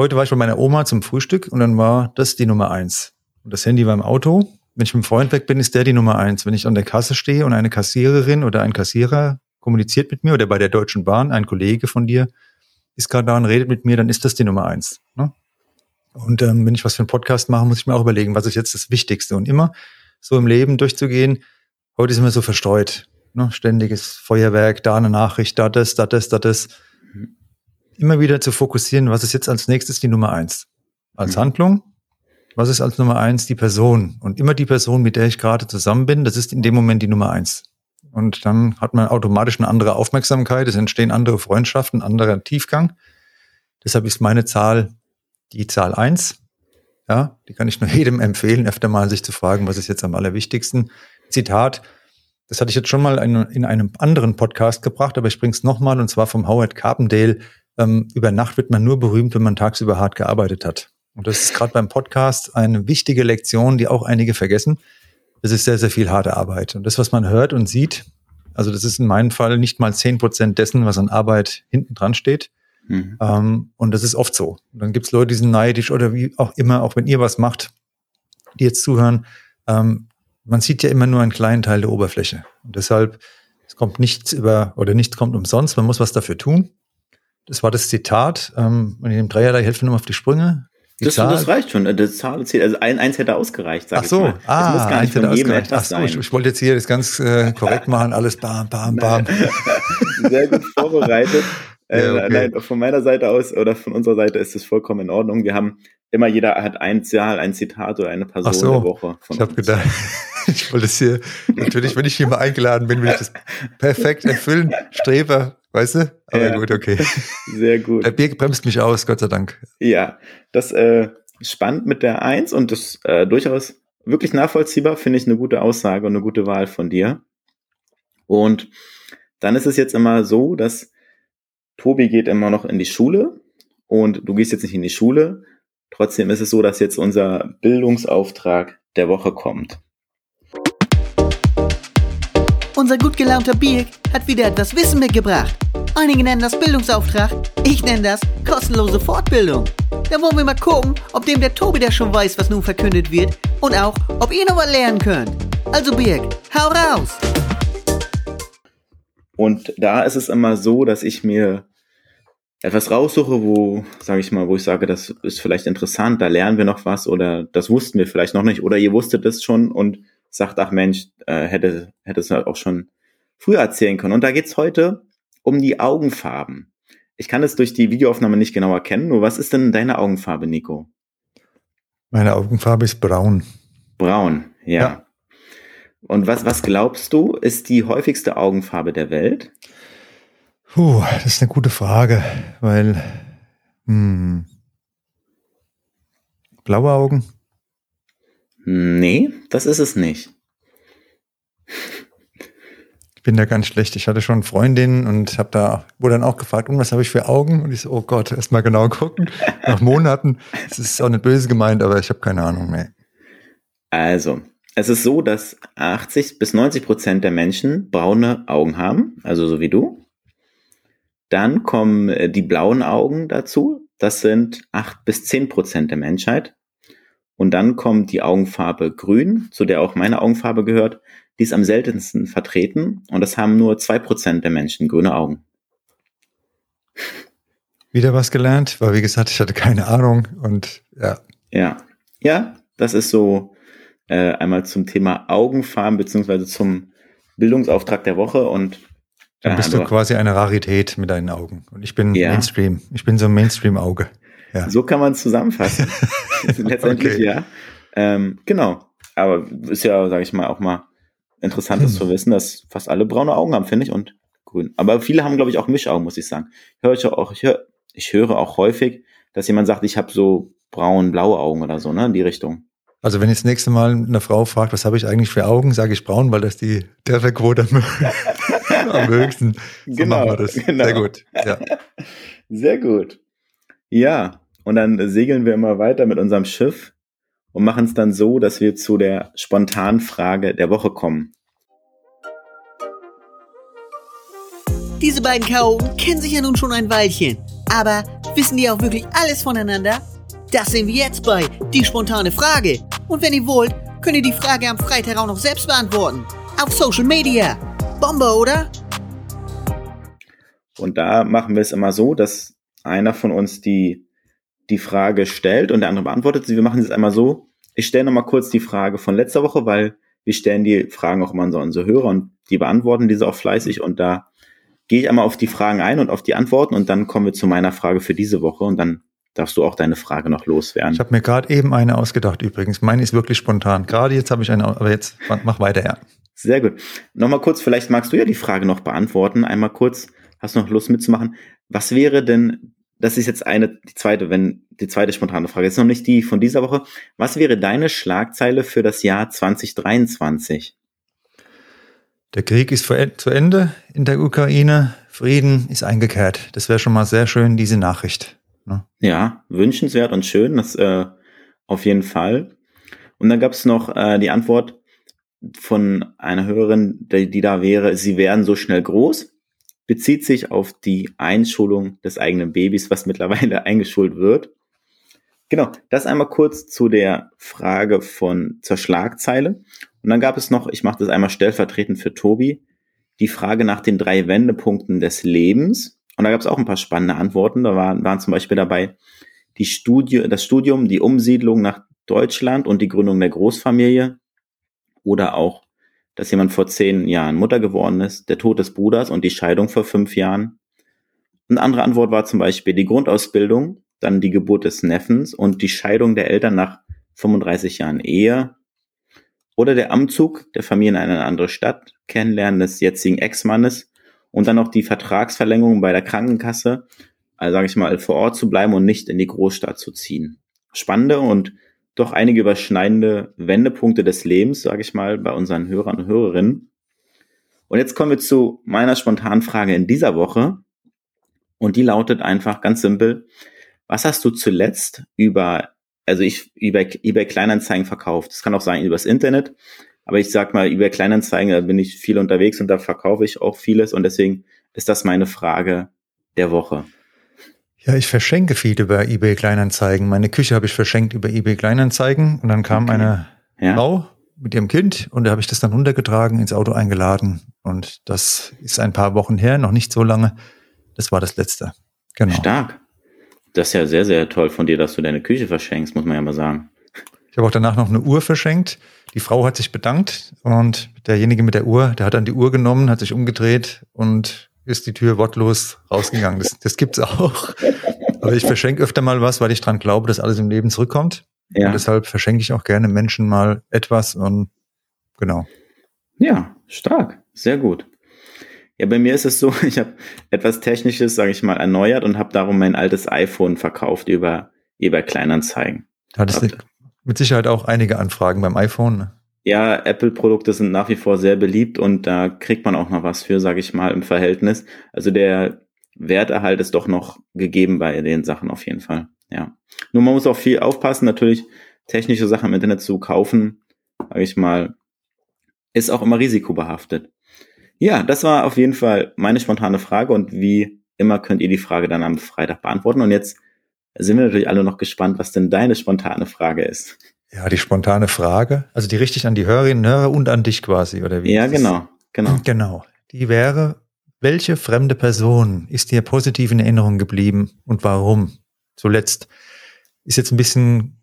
Heute war ich bei meiner Oma zum Frühstück und dann war das die Nummer eins. Und das Handy war im Auto. Wenn ich mit dem Freund weg bin, ist der die Nummer eins. Wenn ich an der Kasse stehe und eine Kassiererin oder ein Kassierer kommuniziert mit mir oder bei der Deutschen Bahn, ein Kollege von dir ist gerade da und redet mit mir, dann ist das die Nummer eins. Ne? Und ähm, wenn ich was für einen Podcast mache, muss ich mir auch überlegen, was ist jetzt das Wichtigste. Und immer so im Leben durchzugehen, heute ist immer so verstreut. Ne? Ständiges Feuerwerk, da eine Nachricht, da das, da das, da das. Immer wieder zu fokussieren, was ist jetzt als nächstes die Nummer eins? Als mhm. Handlung, was ist als Nummer eins die Person? Und immer die Person, mit der ich gerade zusammen bin, das ist in dem Moment die Nummer eins. Und dann hat man automatisch eine andere Aufmerksamkeit, es entstehen andere Freundschaften, anderer Tiefgang. Deshalb ist meine Zahl die Zahl eins. Ja, die kann ich nur [LAUGHS] jedem empfehlen, öfter mal sich zu fragen, was ist jetzt am allerwichtigsten. Zitat, das hatte ich jetzt schon mal in, einem anderen Podcast gebracht, aber ich bringe es nochmal, und zwar vom Howard Carpendale. Ähm, über Nacht wird man nur berühmt, wenn man tagsüber hart gearbeitet hat. Und das ist gerade beim Podcast eine wichtige Lektion, die auch einige vergessen es ist sehr, sehr viel harte Arbeit. Und das, was man hört und sieht, also das ist in meinem Fall nicht mal zehn Prozent dessen, was an Arbeit hinten dran steht. Mhm. Ähm, und das ist oft so. Und dann gibt es Leute, die sind neidisch oder wie auch immer, auch wenn ihr was macht, die jetzt zuhören. Ähm, man sieht ja immer nur einen kleinen Teil der Oberfläche. Und deshalb, es kommt nichts über oder nichts kommt umsonst. Man muss was dafür tun. Das war das Zitat. Ähm, in dem Dreierlei helfen wir auf die Sprünge.
Das, das, reicht schon. Das Zahl zählt. Also ein, eins hätte ausgereicht, sag
Ach so,
ich mal.
ah, muss gar nicht von jedem etwas Ach so, sein. Ich, ich, wollte jetzt hier das ganz äh, korrekt machen, alles bam, bam, bam. [LAUGHS]
Sehr gut vorbereitet. [LAUGHS] Äh, ja, okay. nein, von meiner Seite aus oder von unserer Seite ist es vollkommen in Ordnung. Wir haben immer jeder hat ein Zahl, ein Zitat oder eine Person so, der Woche.
Von ich habe gedacht, [LAUGHS] ich wollte es hier natürlich, wenn ich hier mal eingeladen bin, will ich das perfekt erfüllen. Streber, Weißt du? Aber ja, gut, okay. [LAUGHS]
Sehr gut.
Der Bier bremst mich aus, Gott sei Dank.
Ja, das äh, spannend mit der Eins und das äh, durchaus wirklich nachvollziehbar, finde ich eine gute Aussage und eine gute Wahl von dir. Und dann ist es jetzt immer so, dass Tobi geht immer noch in die Schule und du gehst jetzt nicht in die Schule. Trotzdem ist es so, dass jetzt unser Bildungsauftrag der Woche kommt.
Unser gut gelaunter Birk hat wieder etwas Wissen mitgebracht. Einige nennen das Bildungsauftrag, ich nenne das kostenlose Fortbildung. Da wollen wir mal gucken, ob dem der Tobi der schon weiß, was nun verkündet wird und auch, ob ihr noch was lernen könnt. Also Birk, hau raus!
Und da ist es immer so, dass ich mir etwas raussuche, wo, sage ich mal, wo ich sage, das ist vielleicht interessant, da lernen wir noch was oder das wussten wir vielleicht noch nicht oder ihr wusstet es schon und sagt, ach Mensch, äh, hätte, hätte es halt auch schon früher erzählen können. Und da geht's heute um die Augenfarben. Ich kann es durch die Videoaufnahme nicht genau erkennen, nur was ist denn deine Augenfarbe, Nico?
Meine Augenfarbe ist braun.
Braun, ja. ja. Und was, was glaubst du, ist die häufigste Augenfarbe der Welt?
Puh, das ist eine gute Frage, weil hm, blaue Augen?
Nee, das ist es nicht.
Ich bin da ganz schlecht. Ich hatte schon Freundinnen und habe da wurde dann auch gefragt, und was habe ich für Augen? Und ich so, oh Gott, erst mal genau gucken. [LAUGHS] Nach Monaten. Es ist auch nicht böse gemeint, aber ich habe keine Ahnung mehr.
Also, es ist so, dass 80 bis 90 Prozent der Menschen braune Augen haben, also so wie du. Dann kommen äh, die blauen Augen dazu. Das sind 8 bis 10 Prozent der Menschheit. Und dann kommt die Augenfarbe grün, zu der auch meine Augenfarbe gehört. Die ist am seltensten vertreten und das haben nur zwei Prozent der Menschen grüne Augen.
Wieder was gelernt, weil wie gesagt, ich hatte keine Ahnung und ja.
Ja, ja, das ist so äh, einmal zum Thema Augenfarben beziehungsweise zum Bildungsauftrag der Woche und
dann bist du quasi eine Rarität mit deinen Augen. Und ich bin ja. Mainstream. Ich bin so ein Mainstream-Auge. Ja.
So kann man es zusammenfassen. [LAUGHS] [LAUGHS] Letztendlich
Okay.
ja. Ähm, genau. Aber ist ja, sage ich mal, auch mal interessant das
Hm.
zu wissen, dass fast alle braune Augen haben, finde ich, und grün. Aber viele haben, glaube ich, auch Mischaugen, muss ich sagen. Höre ich auch, ich höre, ich höre auch häufig, dass jemand sagt, ich habe so braun-blaue Augen oder so, ne, in die Richtung.
Also wenn jetzt das nächste Mal eine Frau fragt, was habe ich eigentlich für Augen, sage ich braun, weil das die Trefferquote am, [LAUGHS] am höchsten. So
Genau,
machen wir das.
genau.
Sehr gut. Ja.
Sehr gut. Ja, und dann segeln wir immer weiter mit unserem Schiff und machen es dann so, dass wir zu der spontanen Frage der Woche kommen.
Diese beiden Chaoten kennen sich ja nun schon ein Weilchen. Aber wissen die auch wirklich alles voneinander? Das sehen wir jetzt bei Die spontane Frage. Und wenn ihr wollt, könnt ihr die Frage am Freitag auch noch selbst beantworten. Auf Social Media. Bombe, oder?
Und da machen wir es immer so, dass einer von uns die, die Frage stellt und der andere beantwortet sie. Wir machen es einmal so. Ich stelle nochmal kurz die Frage von letzter Woche, weil wir stellen die Fragen auch immer an so unsere Hörer und die beantworten diese auch fleißig und da gehe ich einmal auf die Fragen ein und auf die Antworten und dann kommen wir zu meiner Frage für diese Woche und dann darfst du auch deine Frage noch loswerden.
Ich habe mir gerade eben eine ausgedacht übrigens. Meine ist wirklich spontan. Gerade jetzt habe ich eine, aber jetzt mach weiter, ja.
Sehr gut. Nochmal kurz, vielleicht magst du ja die Frage noch beantworten. Einmal kurz, hast du noch Lust mitzumachen? Was wäre denn, das ist jetzt eine, die zweite, wenn, die zweite spontane Frage, jetzt noch nicht die von dieser Woche. Was wäre deine Schlagzeile für das Jahr 2023?
Der Krieg ist zu Ende in der Ukraine. Frieden ist eingekehrt. Das wäre schon mal sehr schön, diese Nachricht. Ne?
Ja, wünschenswert und schön, das äh, auf jeden Fall. Und dann gab es noch äh, die Antwort von einer Hörerin, die, die da wäre, sie werden so schnell groß, bezieht sich auf die Einschulung des eigenen Babys, was mittlerweile [LAUGHS] eingeschult wird. Genau, das einmal kurz zu der Frage von zur Schlagzeile. Und dann gab es noch, ich mache das einmal stellvertretend für Tobi, die Frage nach den drei Wendepunkten des Lebens. Und da gab es auch ein paar spannende Antworten. Da waren, waren zum Beispiel dabei die Studie, das Studium, die Umsiedlung nach Deutschland und die Gründung der Großfamilie. Oder auch, dass jemand vor zehn Jahren Mutter geworden ist, der Tod des Bruders und die Scheidung vor fünf Jahren. Eine andere Antwort war zum Beispiel die Grundausbildung, dann die Geburt des Neffens und die Scheidung der Eltern nach 35 Jahren Ehe. Oder der Amtszug der Familie in eine andere Stadt, Kennenlernen des jetzigen Ex-Mannes und dann noch die Vertragsverlängerung bei der Krankenkasse, also sage ich mal, vor Ort zu bleiben und nicht in die Großstadt zu ziehen. Spannende und doch einige überschneidende Wendepunkte des Lebens, sage ich mal, bei unseren Hörern und Hörerinnen. Und jetzt kommen wir zu meiner spontanen Frage in dieser Woche. Und die lautet einfach ganz simpel. Was hast du zuletzt über, also ich, über eBay Kleinanzeigen verkauft? Das kann auch sein übers Internet. Aber ich sag mal, über Kleinanzeigen, da bin ich viel unterwegs und da verkaufe ich auch vieles. Und deswegen ist das meine Frage der Woche.
Ja, ich verschenke viel über eBay Kleinanzeigen. Meine Küche habe ich verschenkt über eBay Kleinanzeigen und dann kam
Okay.
eine
Ja.
Frau mit ihrem Kind und da habe ich das dann runtergetragen, ins Auto eingeladen und das ist ein paar Wochen her, noch nicht so lange. Das war das letzte. Genau.
Stark. Das ist ja sehr, sehr toll von dir, dass du deine Küche verschenkst, muss man ja mal sagen.
Ich habe auch danach noch eine Uhr verschenkt. Die Frau hat sich bedankt und derjenige mit der Uhr, der hat dann die Uhr genommen, hat sich umgedreht und ist die Tür wortlos rausgegangen. Das, das gibt's auch. Aber ich verschenke öfter mal was, weil ich dran glaube, dass alles im Leben zurückkommt.
Ja.
Und deshalb verschenke ich auch gerne Menschen mal etwas und genau.
Ja, stark. Sehr gut. Ja, bei mir ist es so, [LAUGHS] ich habe etwas Technisches, sage ich mal, erneuert und habe darum mein altes iPhone verkauft über eBay Kleinanzeigen.
Hattest du mit Sicherheit auch einige Anfragen beim iPhone. ne?
Ja, Apple-Produkte sind nach wie vor sehr beliebt und da kriegt man auch noch was für, sage ich mal, im Verhältnis. Also der Werterhalt ist doch noch gegeben bei den Sachen auf jeden Fall. Ja. Nur man muss auch viel aufpassen, natürlich technische Sachen im Internet zu kaufen, sage ich mal, ist auch immer risikobehaftet. Ja, das war auf jeden Fall meine spontane Frage und wie immer könnt ihr die Frage dann am Freitag beantworten. Und jetzt sind wir natürlich alle noch gespannt, was denn deine spontane Frage ist.
Ja, die spontane Frage, also die richtig an die Hörerinnen und Hörer und an dich quasi, oder wie?
Ja, genau, genau.
Genau. Die wäre, welche fremde Person ist dir positiv in Erinnerung geblieben und warum? Zuletzt ist jetzt ein bisschen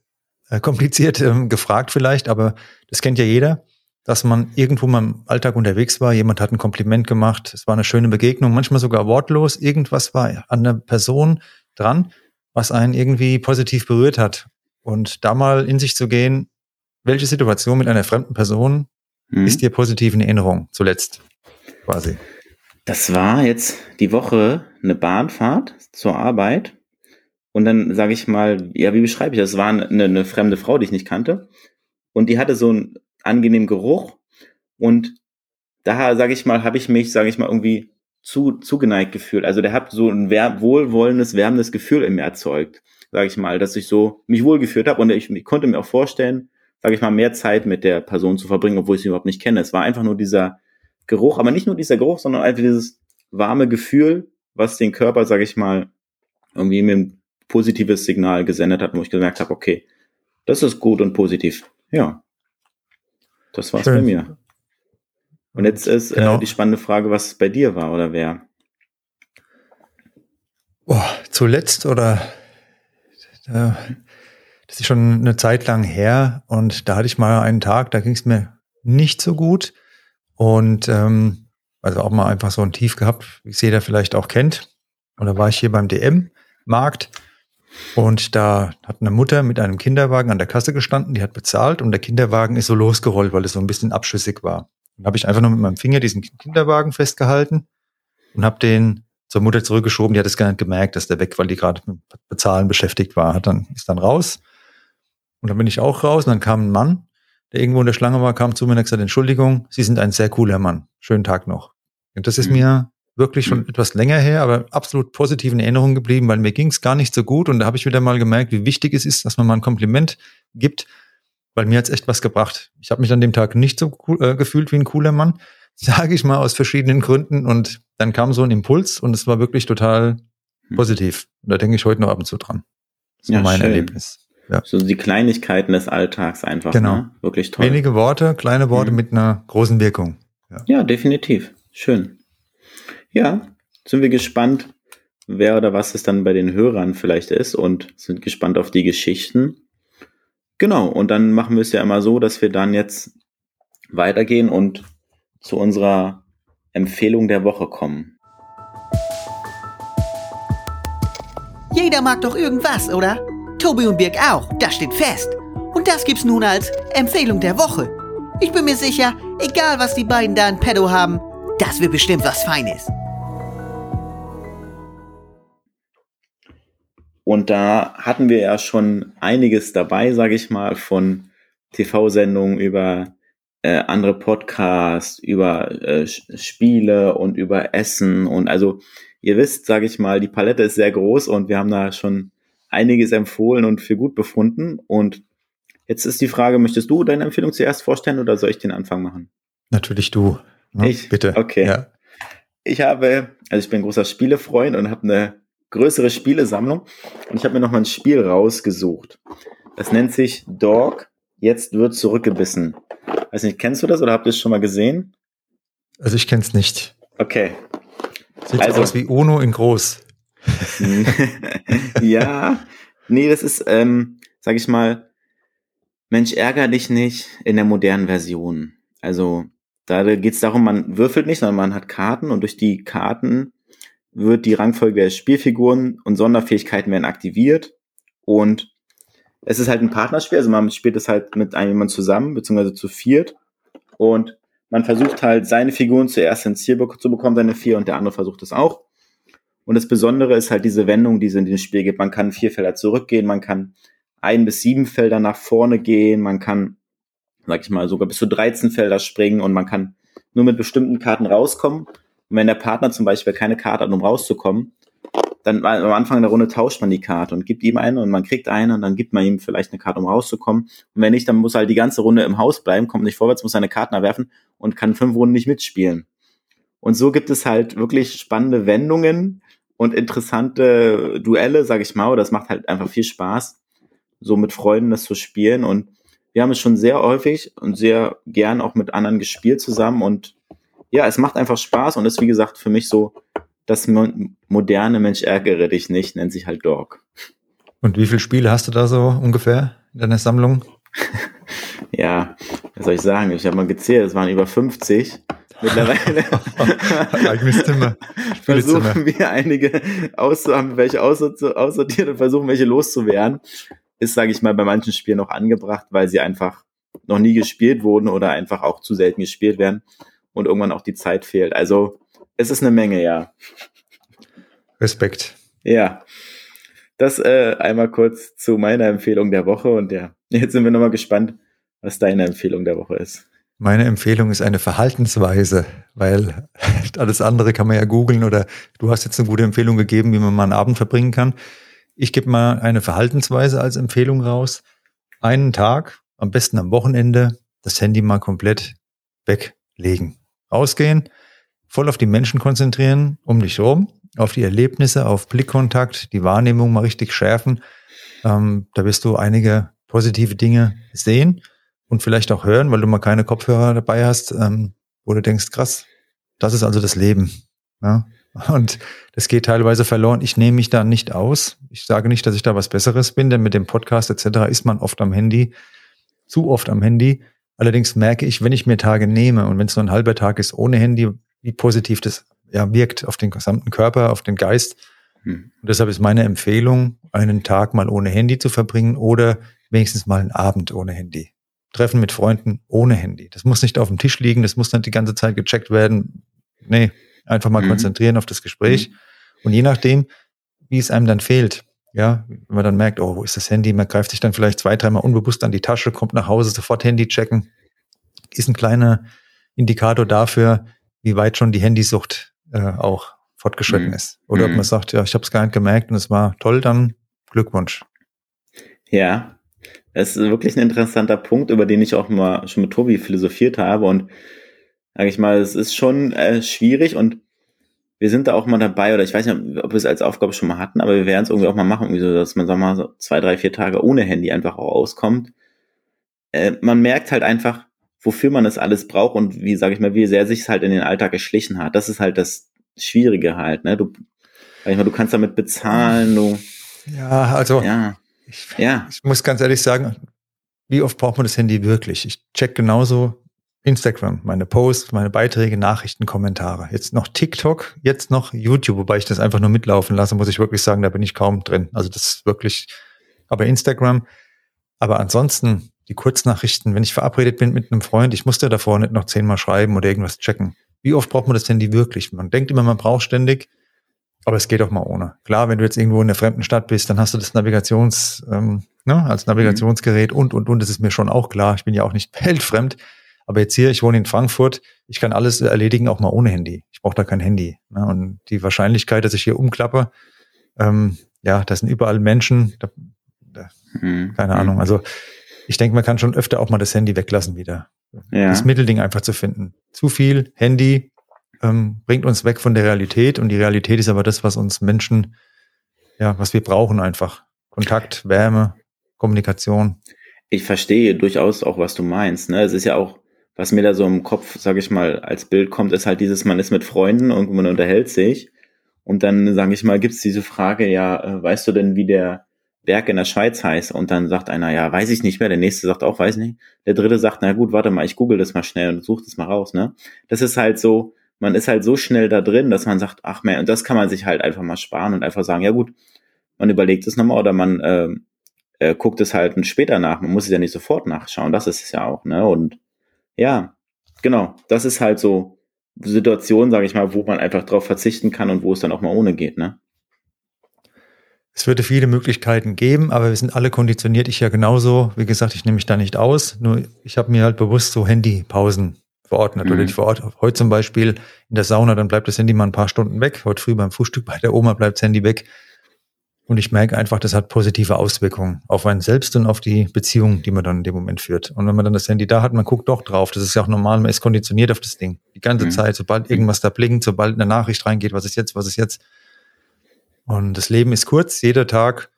äh, kompliziert ähm, gefragt vielleicht, aber das kennt ja jeder, dass man irgendwo mal im Alltag unterwegs war, jemand hat ein Kompliment gemacht, es war eine schöne Begegnung, manchmal sogar wortlos, irgendwas war an der Person dran was einen irgendwie positiv berührt hat. Und da mal in sich zu gehen, welche Situation mit einer fremden Person
Mhm.
ist dir positiv in Erinnerung zuletzt quasi?
Das war jetzt die Woche eine Bahnfahrt zur Arbeit. Und dann sage ich mal, ja, wie beschreibe ich das? Es war eine, eine fremde Frau, die ich nicht kannte. Und die hatte so einen angenehmen Geruch. Und da, sage ich mal, habe ich mich, sage ich mal, irgendwie zu, zugeneigt gefühlt. Also der hat so ein wohlwollendes, wärmendes Gefühl in mir erzeugt, sage ich mal, dass ich so mich wohlgefühlt habe. Und ich, ich konnte mir auch vorstellen, sage ich mal, mehr Zeit mit der Person zu verbringen, obwohl ich sie überhaupt nicht kenne. Es war einfach nur dieser Geruch, aber nicht nur dieser Geruch, sondern einfach dieses warme Gefühl, was den Körper, sage ich mal, irgendwie mir ein positives Signal gesendet hat, wo ich gemerkt habe, okay, das ist gut und positiv. Ja. Das war's
Schön.
bei mir. Und jetzt ist
Genau.
äh, die spannende Frage, was bei dir war oder wer.
Boah, zuletzt oder äh, das ist schon eine Zeit lang her und da hatte ich mal einen Tag, da ging es mir nicht so gut und ähm, also auch mal einfach so ein Tief gehabt, wie es jeder vielleicht auch kennt. Und da war ich hier beim DM-Markt und da hat eine Mutter mit einem Kinderwagen an der Kasse gestanden, die hat bezahlt und der Kinderwagen ist so losgerollt, weil es so ein bisschen abschüssig war. Dann habe ich einfach nur mit meinem Finger diesen Kinderwagen festgehalten und habe den zur Mutter zurückgeschoben. Die hat es gar nicht gemerkt, dass der weg, weil die gerade mit Bezahlen beschäftigt war. Hat dann ist dann raus und dann bin ich auch raus und dann kam ein Mann, der irgendwo in der Schlange war, kam zu mir und hat gesagt: Entschuldigung, Sie sind ein sehr cooler Mann. Schönen Tag noch. Und das ist
Mhm.
mir wirklich schon etwas länger her, aber absolut positiv in Erinnerung geblieben, weil mir ging es gar nicht so gut und da habe ich wieder mal gemerkt, wie wichtig es ist, dass man mal ein Kompliment gibt, weil mir hat's echt was gebracht. Ich habe mich an dem Tag nicht so cool, äh, gefühlt wie ein cooler Mann, sage ich mal aus verschiedenen Gründen und dann kam so ein Impuls und es war wirklich total
Hm.
positiv. Und da denke ich heute noch ab und zu dran. Das
Ja,
mein
schön.
Erlebnis. Ja.
So die Kleinigkeiten des Alltags einfach.
Genau.
Ne? Wirklich toll.
Wenige Worte, kleine Worte
Mhm.
mit einer großen Wirkung.
Ja, definitiv. Schön. Ja, sind wir gespannt, wer oder was es dann bei den Hörern vielleicht ist und sind gespannt auf die Geschichten. Genau, und dann machen wir es ja immer so, dass wir dann jetzt weitergehen und zu unserer Empfehlung der Woche kommen.
Jeder mag doch irgendwas, oder? Tobi und Birg auch, das steht fest. Und das gibt's nun als Empfehlung der Woche. Ich bin mir sicher, egal was die beiden da in Pedo haben, das wird bestimmt was Feines.
Und da hatten wir ja schon einiges dabei, sage ich mal, von TV-Sendungen über äh, andere Podcasts, über äh, Spiele und über Essen. Und also, ihr wisst, sage ich mal, die Palette ist sehr groß und wir haben da schon einiges empfohlen und für gut befunden. Und jetzt ist die Frage, möchtest du deine Empfehlung zuerst vorstellen oder soll ich den Anfang machen?
Natürlich du. ne?
Ich?
Bitte.
Okay.
Ja.
Ich habe, also ich bin ein großer Spielefreund und habe eine größere Spielesammlung und ich habe mir noch mal ein Spiel rausgesucht. Das nennt sich Dog, jetzt wird zurückgebissen. Weiß nicht, kennst du das oder habt ihr es schon mal gesehen?
Also ich kenn's nicht.
Okay.
Sieht
Also-
so aus wie Uno in groß. [LAUGHS]
ja, nee, das ist, ähm, sag ich mal, Mensch, ärger dich nicht in der modernen Version. Also da geht es darum, man würfelt nicht, sondern man hat Karten und durch die Karten wird die Rangfolge der Spielfiguren und Sonderfähigkeiten werden aktiviert und es ist halt ein Partnerspiel, also man spielt es halt mit einem jemand zusammen, beziehungsweise zu viert und man versucht halt seine Figuren zuerst ins Ziel zu bekommen, seine vier und der andere versucht es auch. Und das Besondere ist halt diese Wendung, die es in dem Spiel gibt. Man kann vier Felder zurückgehen, man kann ein bis sieben Felder nach vorne gehen, man kann, sag ich mal, sogar bis zu 13 Felder springen und man kann nur mit bestimmten Karten rauskommen. Und wenn der Partner zum Beispiel keine Karte hat, um rauszukommen, dann am Anfang der Runde tauscht man die Karte und gibt ihm eine und man kriegt eine und dann gibt man ihm vielleicht eine Karte, um rauszukommen. Und wenn nicht, dann muss halt die ganze Runde im Haus bleiben, kommt nicht vorwärts, muss seine Karten erwerfen und kann fünf Runden nicht mitspielen. Und so gibt es halt wirklich spannende Wendungen und interessante Duelle, sag ich mal. Das macht halt einfach viel Spaß, so mit Freunden das zu spielen. Und wir haben es schon sehr häufig und sehr gern auch mit anderen gespielt zusammen. Und ja, es macht einfach Spaß und ist, wie gesagt, für mich so das mo moderne Mensch ärgere dich nicht, nennt sich halt Dog.
Und wie viele Spiele hast du da so ungefähr in deiner Sammlung? [LAUGHS]
Ja, was soll ich sagen? Ich habe mal gezählt, es waren über 50. [LAUGHS] Mittlerweile
Eigenes Zimmer.
versuchen wir einige aus, haben welche aussortiert und versuchen welche loszuwerden. Ist, sage ich mal, bei manchen Spielen noch angebracht, weil sie einfach noch nie gespielt wurden oder einfach auch zu selten gespielt werden und irgendwann auch die Zeit fehlt. Also es ist eine Menge, ja.
Respekt.
Ja. Das äh, einmal kurz zu meiner Empfehlung der Woche und ja, jetzt sind wir nochmal gespannt, was deine Empfehlung der Woche ist.
Meine Empfehlung ist eine Verhaltensweise, weil [LAUGHS] alles andere kann man ja googeln oder du hast jetzt eine gute Empfehlung gegeben, wie man mal einen Abend verbringen kann. Ich gebe mal eine Verhaltensweise als Empfehlung raus. Einen Tag, am besten am Wochenende, das Handy mal komplett weglegen. Ausgehen, voll auf die Menschen konzentrieren, um dich herum, auf die Erlebnisse, auf Blickkontakt, die Wahrnehmung mal richtig schärfen. Ähm, da wirst du einige positive Dinge sehen und vielleicht auch hören, weil du mal keine Kopfhörer dabei hast, ähm, wo du denkst, krass, das ist also das Leben. Ja? Und das geht teilweise verloren. Ich nehme mich da nicht aus. Ich sage nicht, dass ich da was Besseres bin, denn mit dem Podcast etc. ist man oft am Handy, zu oft am Handy. Allerdings merke ich, wenn ich mir Tage nehme und wenn es nur ein halber Tag ist ohne Handy, wie positiv das ja, wirkt auf den gesamten Körper, auf den Geist. Hm. Und deshalb ist meine Empfehlung, einen Tag mal ohne Handy zu verbringen oder wenigstens mal einen Abend ohne Handy. Treffen mit Freunden ohne Handy. Das muss nicht auf dem Tisch liegen, das muss nicht die ganze Zeit gecheckt werden. Nee, einfach mal mhm. konzentrieren auf das Gespräch. Mhm. Und je nachdem, wie es einem dann fehlt, ja, wenn man dann merkt, oh, wo ist das Handy? Man greift sich dann vielleicht zwei, dreimal unbewusst an die Tasche, kommt nach Hause, sofort Handy checken. Ist ein kleiner Indikator dafür, wie weit schon die Handysucht äh, auch fortgeschritten mhm. ist. Oder ob mhm. man sagt, ja, ich habe es gar nicht gemerkt und es war toll, dann Glückwunsch.
Ja, es ist wirklich ein interessanter Punkt, über den ich auch mal schon mit Tobi philosophiert habe und sage ich mal, es ist schon äh, schwierig und wir sind da auch mal dabei, oder ich weiß nicht, ob wir es als Aufgabe schon mal hatten, aber wir werden es irgendwie auch mal machen, irgendwie so, dass man, sag mal, so zwei, drei, vier Tage ohne Handy einfach auch auskommt. Äh, man merkt halt einfach, wofür man das alles braucht und wie, sage ich mal, wie sehr sich es halt in den Alltag geschlichen hat. Das ist halt das Schwierige halt, ne? Du, sag ich mal, du kannst damit bezahlen, du.
Ja, also. Ja. Ich, ja. ich muss ganz ehrlich sagen, wie oft braucht man das Handy wirklich? Ich check genauso Instagram, meine Posts, meine Beiträge, Nachrichten, Kommentare. Jetzt noch TikTok, jetzt noch YouTube, wobei ich das einfach nur mitlaufen lasse, muss ich wirklich sagen, da bin ich kaum drin. Also das ist wirklich, aber Instagram. Aber ansonsten die Kurznachrichten, wenn ich verabredet bin mit einem Freund, ich musste davor nicht noch zehnmal schreiben oder irgendwas checken. Wie oft braucht man das Handy wirklich? Man denkt immer, man braucht ständig. Aber es geht auch mal ohne. Klar, wenn du jetzt irgendwo in einer fremden Stadt bist, dann hast du das Navigations, ähm, ne, als Navigationsgerät und, und, und. Das ist mir schon auch klar. Ich bin ja auch nicht [LAUGHS] weltfremd. Aber jetzt hier, ich wohne in Frankfurt, ich kann alles erledigen, auch mal ohne Handy. Ich brauche da kein Handy. Ne? Und die Wahrscheinlichkeit, dass ich hier umklappe, ähm, ja, das sind überall Menschen, da, da, mhm. keine mhm. Ahnung. Also ich denke, man kann schon öfter auch mal das Handy weglassen wieder. Ja. Das Mittelding einfach zu finden. Zu viel Handy, ähm, bringt uns weg von der Realität und die Realität ist aber das, was uns Menschen, ja, was wir brauchen einfach. Kontakt, Wärme, Kommunikation.
Ich verstehe durchaus auch, was du meinst. Ne? Es ist ja auch, was mir da so im Kopf, sage ich mal, als Bild kommt, ist halt dieses, man ist mit Freunden und man unterhält sich. Und dann, sage ich mal, gibt's diese Frage, ja, äh, weißt du denn, wie der Berg in der Schweiz heißt? Und dann sagt einer, ja, weiß ich nicht mehr. Der nächste sagt auch, weiß nicht. Der dritte sagt, na gut, warte mal, ich google das mal schnell und suche das mal raus. Ne? Das ist halt so, man ist halt so schnell da drin, dass man sagt, ach mehr, und das kann man sich halt einfach mal sparen und einfach sagen, ja gut, man überlegt es nochmal oder man äh, äh, guckt es halt später nach. Man muss es ja nicht sofort nachschauen, das ist es ja auch, ne? Und ja, genau, das ist halt so Situation, sage ich mal, wo man einfach drauf verzichten kann und wo es dann auch mal ohne geht, ne?
Es würde viele Möglichkeiten geben, aber wir sind alle konditioniert. Ich ja genauso. Wie gesagt, ich nehme mich da nicht aus. Nur ich habe mir halt bewusst so Handypausen verordnet mhm. oder nicht verordnet. Heute zum Beispiel in der Sauna, dann bleibt das Handy mal ein paar Stunden weg. Heute früh beim Frühstück bei der Oma bleibt das Handy weg. Und ich merke einfach, das hat positive Auswirkungen auf einen selbst und auf die Beziehung, die man dann in dem Moment führt. Und wenn man dann das Handy da hat, man guckt doch drauf. Das ist ja auch normal, man ist konditioniert auf das Ding. Die ganze mhm. Zeit, sobald irgendwas da blinkt, sobald eine Nachricht reingeht, was ist jetzt, was ist jetzt. Und das Leben ist kurz, jeder Tag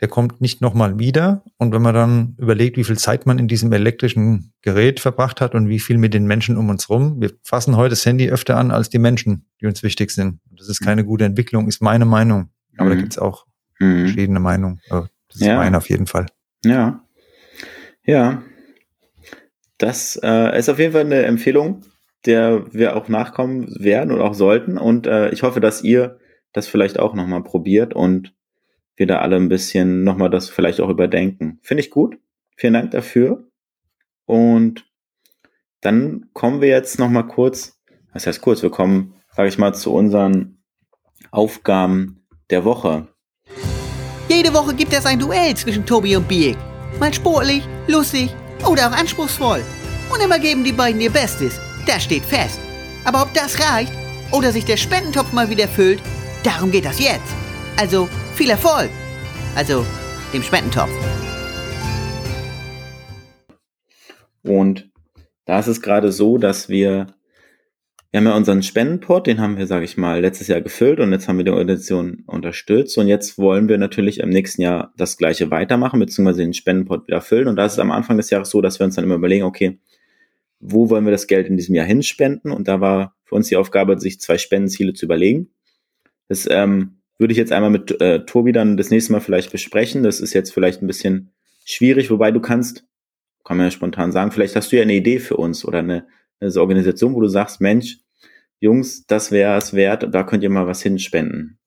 der kommt nicht nochmal wieder. Und wenn man dann überlegt, wie viel Zeit man in diesem elektrischen Gerät verbracht hat und wie viel mit den Menschen um uns rum, wir fassen heute das Handy öfter an als die Menschen, die uns wichtig sind. Das ist keine gute Entwicklung, ist meine Meinung. Aber mhm. da gibt's auch mhm. verschiedene Meinungen. Aber das ist ja. meine auf jeden Fall.
Ja. Ja. Das äh, ist auf jeden Fall eine Empfehlung, der wir auch nachkommen werden und auch sollten. Und äh, ich hoffe, dass ihr das vielleicht auch nochmal probiert und wir da alle ein bisschen nochmal das vielleicht auch überdenken. Finde ich gut. Vielen Dank dafür. Und dann kommen wir jetzt nochmal kurz, was heißt kurz, wir kommen, sage ich mal, zu unseren Aufgaben der Woche.
Jede Woche gibt es ein Duell zwischen Tobi und Biek. Mal sportlich, lustig oder auch anspruchsvoll. Und immer geben die beiden ihr Bestes. Das steht fest. Aber ob das reicht oder sich der Spendentopf mal wieder füllt, darum geht das jetzt. Also viel Erfolg. Also dem Spendentopf.
Und da ist es gerade so, dass wir, wir haben ja unseren Spendenpot, den haben wir, sage ich mal, letztes Jahr gefüllt und jetzt haben wir die Organisation unterstützt und jetzt wollen wir natürlich im nächsten Jahr das gleiche weitermachen, beziehungsweise den Spendenpot wieder füllen und da ist es am Anfang des Jahres so, dass wir uns dann immer überlegen, okay, wo wollen wir das Geld in diesem Jahr hinspenden und da war für uns die Aufgabe, sich zwei Spendenziele zu überlegen. Das ähm, würde ich jetzt einmal mit äh, Tobi dann das nächste Mal vielleicht besprechen. Das ist jetzt vielleicht ein bisschen schwierig, wobei du kannst kann man ja spontan sagen, vielleicht hast du ja eine Idee für uns oder eine, eine Organisation, wo du sagst, Mensch, Jungs, das wäre es wert, da könnt ihr mal was hinspenden.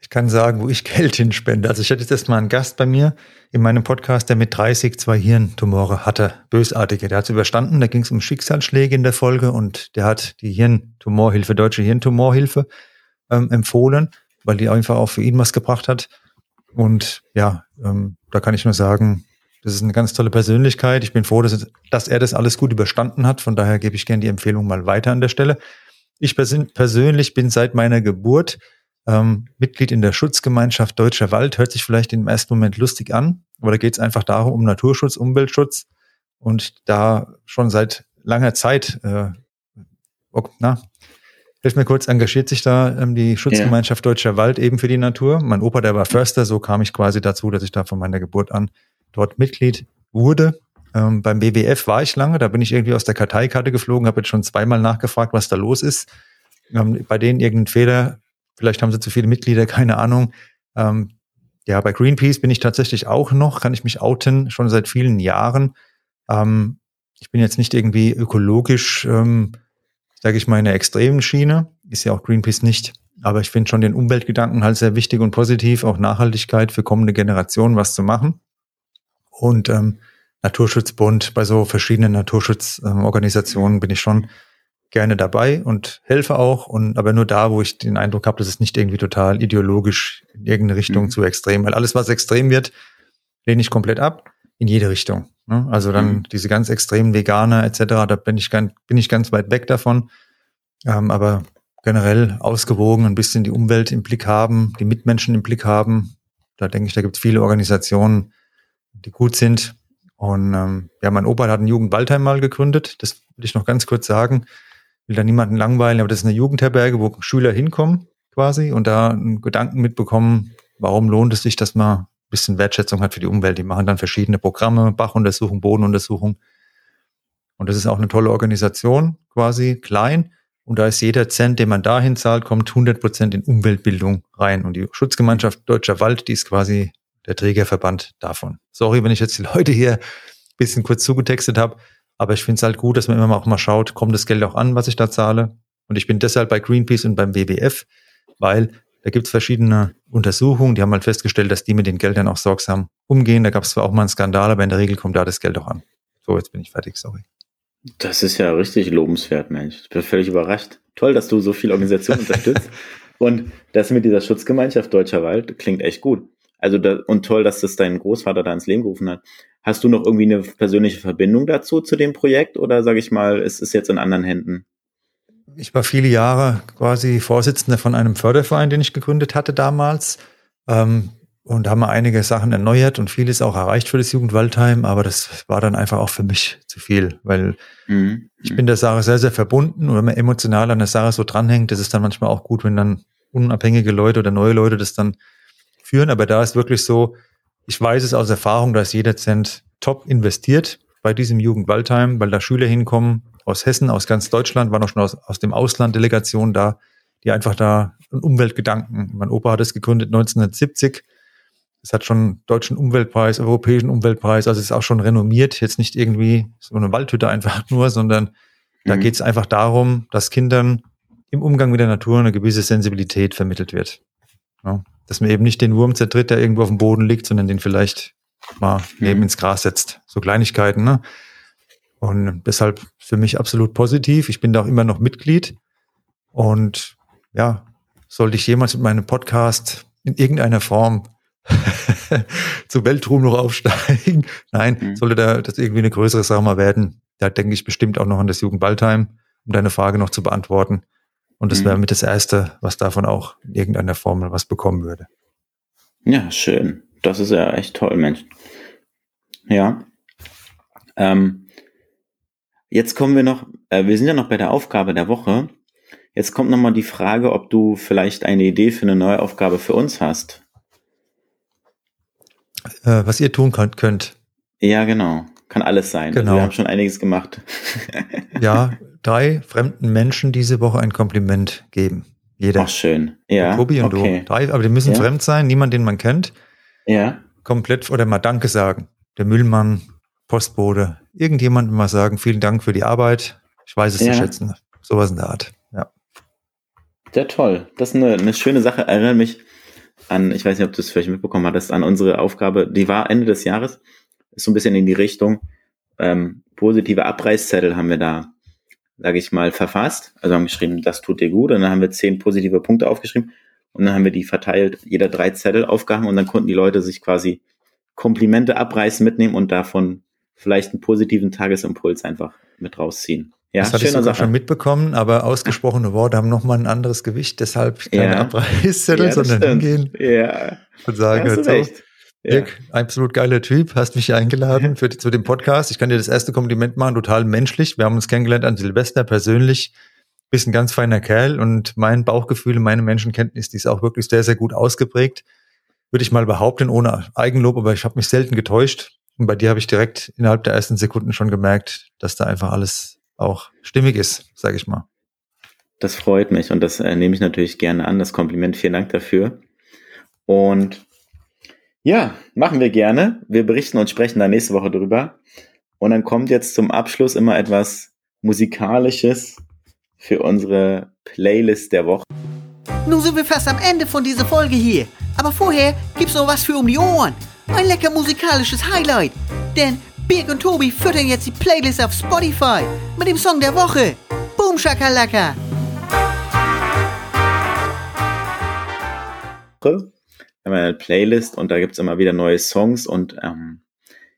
Ich kann sagen, wo ich [LAUGHS] Geld hinspende. Also ich hatte jetzt erstmal einen Gast bei mir in meinem Podcast, der mit 30 zwei Hirntumore hatte, bösartige. Der hat es überstanden, da ging es um Schicksalsschläge in der Folge und der hat die Hirntumorhilfe, Deutsche Hirntumorhilfe ähm, empfohlen, weil die einfach auch für ihn was gebracht hat. Und ja, ähm, da kann ich nur sagen, das ist eine ganz tolle Persönlichkeit. Ich bin froh, dass, dass er das alles gut überstanden hat. Von daher gebe ich gerne die Empfehlung mal weiter an der Stelle. Ich persönlich bin seit meiner Geburt ähm, Mitglied in der Schutzgemeinschaft Deutscher Wald. Hört sich vielleicht im ersten Moment lustig an, aber da geht es einfach darum, um Naturschutz, Umweltschutz. Und da schon seit langer Zeit, äh, okay, na, hilf mir kurz, engagiert sich da ähm, die Schutzgemeinschaft ja. Deutscher Wald eben für die Natur. Mein Opa, der war Förster, so kam ich quasi dazu, dass ich da von meiner Geburt an dort Mitglied wurde. Ähm, beim BWF war ich lange, da bin ich irgendwie aus der Karteikarte geflogen, habe jetzt schon zweimal nachgefragt, was da los ist. Ähm, bei denen irgendein Fehler, vielleicht haben sie zu viele Mitglieder, keine Ahnung. Ähm, ja, bei Greenpeace bin ich tatsächlich auch noch, kann ich mich outen, schon seit vielen Jahren. Ähm, ich bin jetzt nicht irgendwie ökologisch, ähm, sage ich mal, in der extremen Schiene, ist ja auch Greenpeace nicht. Aber ich finde schon den Umweltgedanken halt sehr wichtig und positiv, auch Nachhaltigkeit für kommende Generationen was zu machen und ähm, Naturschutzbund, bei so verschiedenen Naturschutzorganisationen ähm, bin ich schon gerne dabei und helfe auch. Und aber nur da, wo ich den Eindruck habe, dass es nicht irgendwie total ideologisch in irgendeine Richtung mhm. zu extrem, weil alles, was extrem wird, lehne ich komplett ab in jede Richtung. Ne? Also dann mhm. diese ganz extremen Veganer etc., da bin ich ganz, bin ich ganz weit weg davon. Ähm, aber generell ausgewogen, ein bisschen die Umwelt im Blick haben, die Mitmenschen im Blick haben. Da denke ich, da gibt es viele Organisationen, die gut sind. Und ähm, ja, mein Opa hat ein Jugendwaldheim mal gegründet. Das will ich noch ganz kurz sagen. Will da niemanden langweilen, aber das ist eine Jugendherberge, wo Schüler hinkommen quasi und da einen Gedanken mitbekommen, warum lohnt es sich, dass man ein bisschen Wertschätzung hat für die Umwelt. Die machen dann verschiedene Programme, Bachuntersuchung, Bodenuntersuchung. Und das ist auch eine tolle Organisation, quasi klein. Und da ist jeder Cent, den man dahin zahlt, kommt 100 Prozent in Umweltbildung rein. Und die Schutzgemeinschaft Deutscher Wald, die ist quasi der Trägerverband davon. Sorry, wenn ich jetzt die Leute hier ein bisschen kurz zugetextet habe, aber ich finde es halt gut, dass man immer auch mal schaut, kommt das Geld auch an, was ich da zahle. Und ich bin deshalb bei Greenpeace und beim WWF, weil da gibt es verschiedene Untersuchungen, die haben halt festgestellt, dass die mit den Geldern auch sorgsam umgehen. Da gab es zwar auch mal einen Skandal, aber in der Regel kommt da das Geld auch an. So, jetzt bin ich fertig, sorry.
Das ist ja richtig lobenswert, Mensch. Ich bin völlig überrascht. Toll, dass du so viele Organisationen unterstützt. [LAUGHS] Und das mit dieser Schutzgemeinschaft Deutscher Wald klingt echt gut. Also da, und toll, dass das dein Großvater da ins Leben gerufen hat. Hast du noch irgendwie eine persönliche Verbindung dazu, zu dem Projekt? Oder sage ich mal, ist es jetzt in anderen Händen?
Ich war viele Jahre quasi Vorsitzender von einem Förderverein, den ich gegründet hatte damals. Ähm, und haben einige Sachen erneuert und vieles auch erreicht für das Jugendwaldheim, aber das war dann einfach auch für mich zu viel, weil mhm. ich bin der Sache sehr, sehr verbunden und wenn man emotional an der Sache so dranhängt, das ist dann manchmal auch gut, wenn dann unabhängige Leute oder neue Leute das dann führen, aber da ist wirklich so, ich weiß es aus Erfahrung, dass jeder Cent top investiert bei diesem Jugendwaldheim, weil da Schüler hinkommen aus Hessen, aus ganz Deutschland, waren auch schon aus, aus dem Ausland Delegationen da, die einfach da einen Umweltgedanken. Mein Opa hat es gegründet 1970. Es hat schon deutschen Umweltpreis, europäischen Umweltpreis, also es ist auch schon renommiert. Jetzt nicht irgendwie so eine Waldhütte einfach nur, sondern Da
Mhm.
geht es einfach darum, dass Kindern im Umgang mit der Natur eine gewisse Sensibilität vermittelt wird. Ja, dass man eben nicht den Wurm zertritt, der irgendwo auf dem Boden liegt, sondern den vielleicht mal neben
Mhm.
ins Gras setzt. So Kleinigkeiten. Ne? Und deshalb für mich absolut positiv. Ich bin da auch immer noch Mitglied. Und ja, sollte ich jemals mit meinem Podcast in irgendeiner Form [LAUGHS] zu Weltruhm noch aufsteigen. [LAUGHS] Nein,
Mhm.
sollte da das irgendwie eine größere Sache mal werden. Da denke ich bestimmt auch noch an das Jugendballtime, um deine Frage noch zu beantworten. Und das
Mhm.
wäre mit das Erste, was davon auch in irgendeiner Form mal was bekommen würde.
Ja, schön. Das ist ja echt toll, Mensch. Ja. Ähm, jetzt kommen wir noch, äh, wir sind ja noch bei der Aufgabe der Woche. Jetzt kommt nochmal die Frage, ob du vielleicht eine Idee für eine neue Aufgabe für uns hast.
Äh, was ihr tun könnt,
Ja, genau. Kann alles sein. Also
Genau.
wir haben schon einiges gemacht. [LAUGHS]
ja, drei fremden Menschen diese Woche ein Kompliment geben. Jeder.
Ach, schön. Ja.
Tobi und
okay.
du. Drei, aber die müssen
Ja.
fremd sein, niemand, den man kennt.
Ja.
Komplett oder mal Danke sagen. Der Müllmann, Postbote, irgendjemandem mal sagen, vielen Dank für die Arbeit. Ich weiß es
Ja.
zu schätzen. Sowas in der Art. Ja.
Sehr toll. Das ist eine, eine schöne Sache. Erinnere mich an, ich weiß nicht, ob du es vielleicht mitbekommen hattest, an unsere Aufgabe, die war Ende des Jahres, ist so ein bisschen in die Richtung, ähm, positive Abreißzettel haben wir da, sage ich mal, verfasst. Also haben geschrieben, das tut dir gut. Und dann haben wir zehn positive Punkte aufgeschrieben und dann haben wir die verteilt, jeder drei Zettel aufgehangen und dann konnten die Leute sich quasi Komplimente abreißen, mitnehmen und davon vielleicht einen positiven Tagesimpuls einfach mit rausziehen. Ja,
das hatte ich sogar
Sache.
schon mitbekommen, aber ausgesprochene Worte haben nochmal ein anderes Gewicht, deshalb keine
Ja.
Abreißzettel,
Ja,
sondern
stimmt.
hingehen
Ja,
und sagen,
hast du
hör
recht. Ja.
Dirk, absolut geiler Typ, hast mich eingeladen für, zu dem Podcast. Ich kann dir das erste Kompliment machen, total menschlich. Wir haben uns kennengelernt an Silvester persönlich. Bist ein ganz feiner Kerl und mein Bauchgefühl, meine Menschenkenntnis, die ist auch wirklich sehr, sehr gut ausgeprägt. Würde ich mal behaupten, ohne Eigenlob, aber ich habe mich selten getäuscht. Und bei dir habe ich direkt innerhalb der ersten Sekunden schon gemerkt, dass da einfach alles auch stimmig ist, sage ich mal.
Das freut mich und das äh, nehme ich natürlich gerne an, das Kompliment. Vielen Dank dafür. Und ja, machen wir gerne. Wir berichten und sprechen da nächste Woche drüber. Und dann kommt jetzt zum Abschluss immer etwas Musikalisches für unsere Playlist der Woche.
Nun sind wir fast am Ende von dieser Folge hier. Aber vorher gibt's noch was für um die Ohren. Ein lecker musikalisches Highlight. Denn Birg und Tobi füttern jetzt die Playlist auf Spotify mit dem Song der Woche. Boom Shakalaka.
Wir haben eine Playlist und da gibt's immer wieder neue Songs und ähm,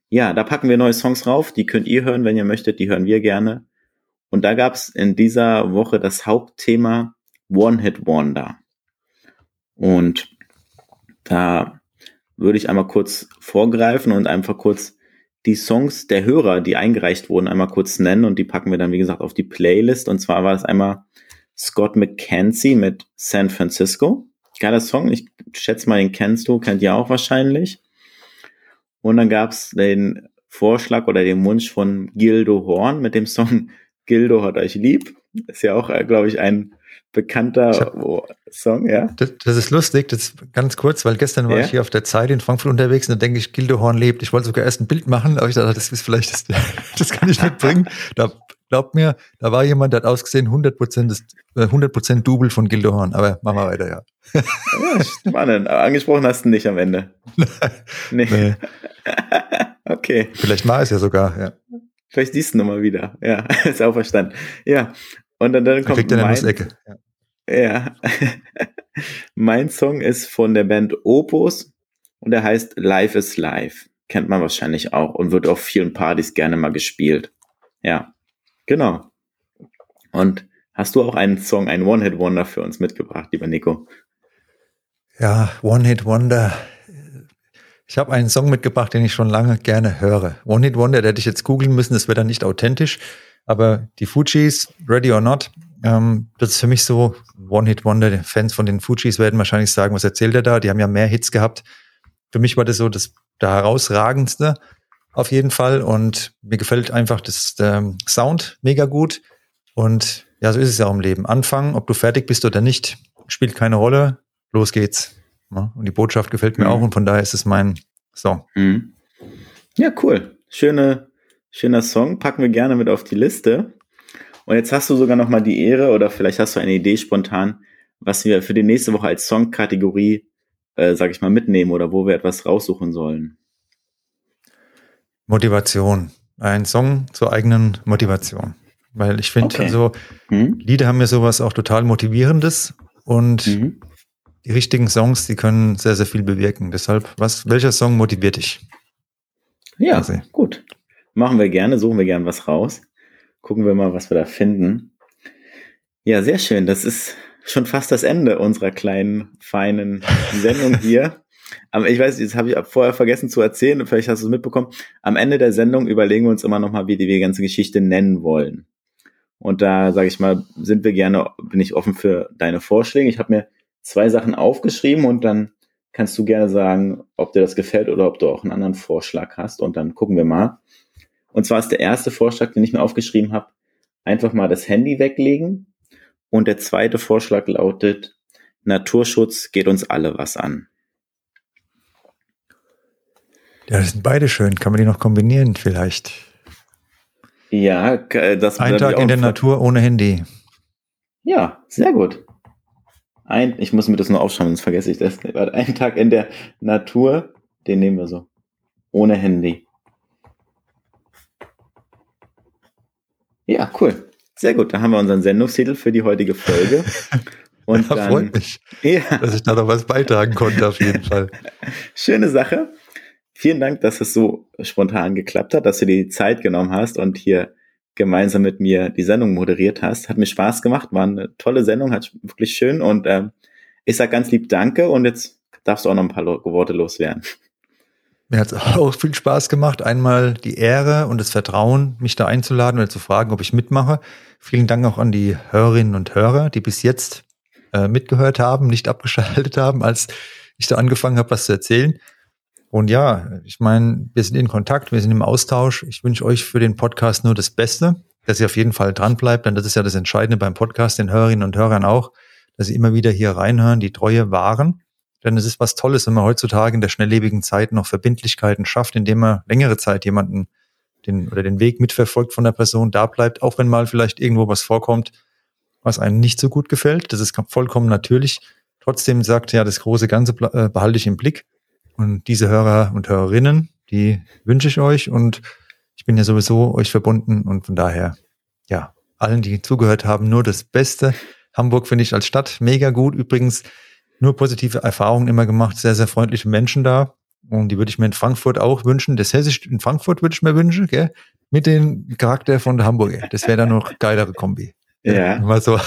ja, da packen wir neue Songs rauf. Die könnt ihr hören, wenn ihr möchtet. Die hören wir gerne. Und da gab's in dieser Woche das Hauptthema One Hit Wonder. Und da würde ich einmal kurz vorgreifen und einfach kurz die Songs der Hörer, die eingereicht wurden, einmal kurz nennen und die packen wir dann, wie gesagt, auf die Playlist. Und zwar war es einmal Scott McKenzie mit San Francisco. Geiler Song, ich schätze mal, den kennst du, kennt ihr auch wahrscheinlich. Und dann gab's den Vorschlag oder den Wunsch von Gildo Horn mit dem Song [LAUGHS] Gildo hat euch lieb. Ist ja auch, äh, glaube ich, ein bekannter
hab-
oh, Song, ja.
Das, das ist lustig, das ist ganz kurz, weil gestern war
Ja?
ich hier auf der Zeit in Frankfurt unterwegs und da denke ich, Gildehorn lebt. Ich wollte sogar erst ein Bild machen, aber ich dachte, das ist vielleicht, das, [LAUGHS] das kann ich nicht bringen. Da, glaubt mir, da war jemand, der hat ausgesehen, 100% des, äh, 100% Double von Gildehorn. Aber machen wir weiter, ja.
ja spannend. Aber angesprochen hast du nicht am Ende. [LAUGHS] Nee.
Nee, [LAUGHS]
Okay.
vielleicht war es ja sogar, ja.
Vielleicht siehst du nochmal wieder. Ja, [LAUGHS] ist auch verstanden. Ja. Und dann, dann
Da
kommt
kriegt eine
mein,
Nussecke. Ja.
Ja. mein Song ist von der Band Opus und der heißt Life is Life. Kennt man wahrscheinlich auch und wird auf vielen Partys gerne mal gespielt. Ja. Genau. Und hast du auch einen Song, einen One-Hit-Wonder für uns mitgebracht, lieber Nico?
Ja, One Hit Wonder. Ich habe einen Song mitgebracht, den ich schon lange gerne höre. One Hit Wonder, der hätte ich jetzt googeln müssen, das wäre dann nicht authentisch. Aber die Fujis, Ready or Not, ähm, das ist für mich so One Hit Wonder. Die Fans von den Fujis werden wahrscheinlich sagen, was erzählt er da? Die haben ja mehr Hits gehabt. Für mich war das so das der herausragendste auf jeden Fall. Und mir gefällt einfach das ähm, Sound mega gut. Und ja, so ist es ja auch im Leben. Anfangen, ob du fertig bist oder nicht, spielt keine Rolle. Los geht's. Ja, und die Botschaft gefällt mir
Mhm.
auch und von daher ist es mein Song.
Mhm. Ja, cool. Schöne, schöner Song. Packen wir gerne mit auf die Liste. Und jetzt hast du sogar noch mal die Ehre oder vielleicht hast du eine Idee spontan, was wir für die nächste Woche als Songkategorie, äh, sag ich mal, mitnehmen oder wo wir etwas raussuchen sollen.
Motivation. Ein Song zur eigenen Motivation. Weil ich finde,
Okay.
also
Hm?
Lieder haben ja sowas auch total Motivierendes und
Mhm.
die richtigen Songs, die können sehr, sehr viel bewirken. Deshalb, was, welcher Song motiviert dich?
Ja,
Also.
gut. Machen wir gerne, suchen wir gerne was raus. Gucken wir mal, was wir da finden. Ja, sehr schön. Das ist schon fast das Ende unserer kleinen, feinen Sendung [LAUGHS] hier. Aber ich weiß, das habe ich vorher vergessen zu erzählen, und vielleicht hast du es mitbekommen. Am Ende der Sendung überlegen wir uns immer nochmal, wie wir die ganze Geschichte nennen wollen. Und da, sage ich mal, sind wir gerne, bin ich offen für deine Vorschläge. Ich habe mir zwei Sachen aufgeschrieben und dann kannst du gerne sagen, ob dir das gefällt oder ob du auch einen anderen Vorschlag hast. Und dann gucken wir mal. Und zwar ist der erste Vorschlag, den ich mir aufgeschrieben habe, einfach mal das Handy weglegen. Und der zweite Vorschlag lautet, Naturschutz geht uns alle was an.
Ja, das sind beide schön. Kann man die noch kombinieren vielleicht?
Ja, k- das
Ein Tag in der Natur ohne Handy.
Ja, sehr gut. Ein, ich muss mir das nur aufschreiben, sonst vergesse ich das. Ein Tag in der Natur, den nehmen wir so. Ohne Handy. Ja, cool. Sehr gut. Da haben wir unseren Sendungstitel für die heutige Folge. [LAUGHS] Und
Ja,
dann,
freut mich,
ja,
dass ich da noch was beitragen konnte, auf jeden Fall. [LAUGHS]
schöne Sache. Vielen Dank, dass es so spontan geklappt hat, dass du dir die Zeit genommen hast und hier gemeinsam mit mir die Sendung moderiert hast. Hat mir Spaß gemacht, war eine tolle Sendung, hat wirklich schön und ähm, ich sag ganz lieb Danke und jetzt darfst du auch noch ein paar Worte loswerden.
Mir hat es [LAUGHS] auch viel Spaß gemacht. Einmal die Ehre und das Vertrauen, mich da einzuladen oder zu fragen, ob ich mitmache. Vielen Dank auch an die Hörerinnen und Hörer, die bis jetzt äh, mitgehört haben, nicht abgeschaltet haben, als ich da angefangen habe, was zu erzählen. Und ja, ich meine, wir sind in Kontakt, wir sind im Austausch. Ich wünsche euch für den Podcast nur das Beste, dass ihr auf jeden Fall dran bleibt, denn das ist ja das Entscheidende beim Podcast, den Hörerinnen und Hörern auch, dass sie immer wieder hier reinhören, die Treue wahren. Denn es ist was Tolles, wenn man heutzutage in der schnelllebigen Zeit noch Verbindlichkeiten schafft, indem man längere Zeit jemanden den oder den Weg mitverfolgt von der Person, da bleibt, auch wenn mal vielleicht irgendwo was vorkommt, was einem nicht so gut gefällt. Das ist vollkommen natürlich. Trotzdem sagt ja, das große Ganze äh, behalte ich im Blick. Und diese Hörer und Hörerinnen, die wünsche ich euch und ich bin ja sowieso euch verbunden und von daher, ja, allen, die zugehört haben, nur das Beste. Hamburg finde ich als Stadt mega gut. Übrigens nur positive Erfahrungen immer gemacht, sehr, sehr freundliche Menschen da. Und die würde ich mir in Frankfurt auch wünschen. Das Hessisch in Frankfurt würde ich mir wünschen, gell? Mit dem Charakter von der Hamburger. Das wäre dann noch geilere Kombi.
Ja.
Mal so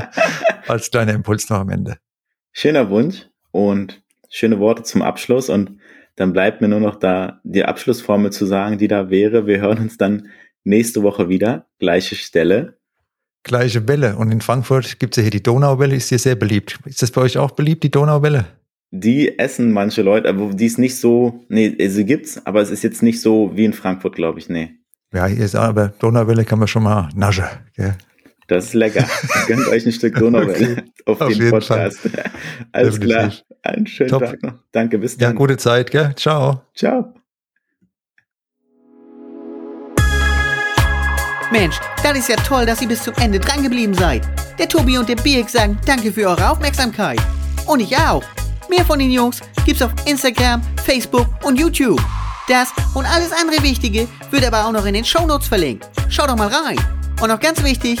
[LAUGHS] als kleiner Impuls noch am Ende.
Schöner Wunsch und schöne Worte zum Abschluss und dann bleibt mir nur noch da die Abschlussformel zu sagen, die da wäre. Wir hören uns dann nächste Woche wieder, gleiche Stelle.
Gleiche Welle. Und in Frankfurt gibt's ja hier die Donauwelle, ist hier sehr beliebt. Ist das bei euch auch beliebt, die Donauwelle?
Die essen manche Leute, aber die ist nicht so, nee, sie gibt's, aber es ist jetzt nicht so wie in Frankfurt, glaube ich, nee.
Ja, hier ist aber Donauwelle kann man schon mal naschen. Gell?
Das ist lecker. [LAUGHS] Gönnt euch ein Stück Donauwelle
Okay.
auf,
Auf
den
jeden
Podcast. [LAUGHS] Alles klar.
Definitiv.
Einen schönen
Top.
Tag noch. Danke, bis
Ja,
dann.
gute Zeit, gell? Ciao.
Ciao.
Mensch, das ist ja toll, dass ihr bis zum Ende drangeblieben seid. Der Tobi und der Birk sagen danke für eure Aufmerksamkeit. Und ich auch. Mehr von den Jungs gibt's auf Instagram, Facebook und YouTube. Das und alles andere Wichtige wird aber auch noch in den Shownotes verlinkt. Schaut doch mal rein. Und noch ganz wichtig,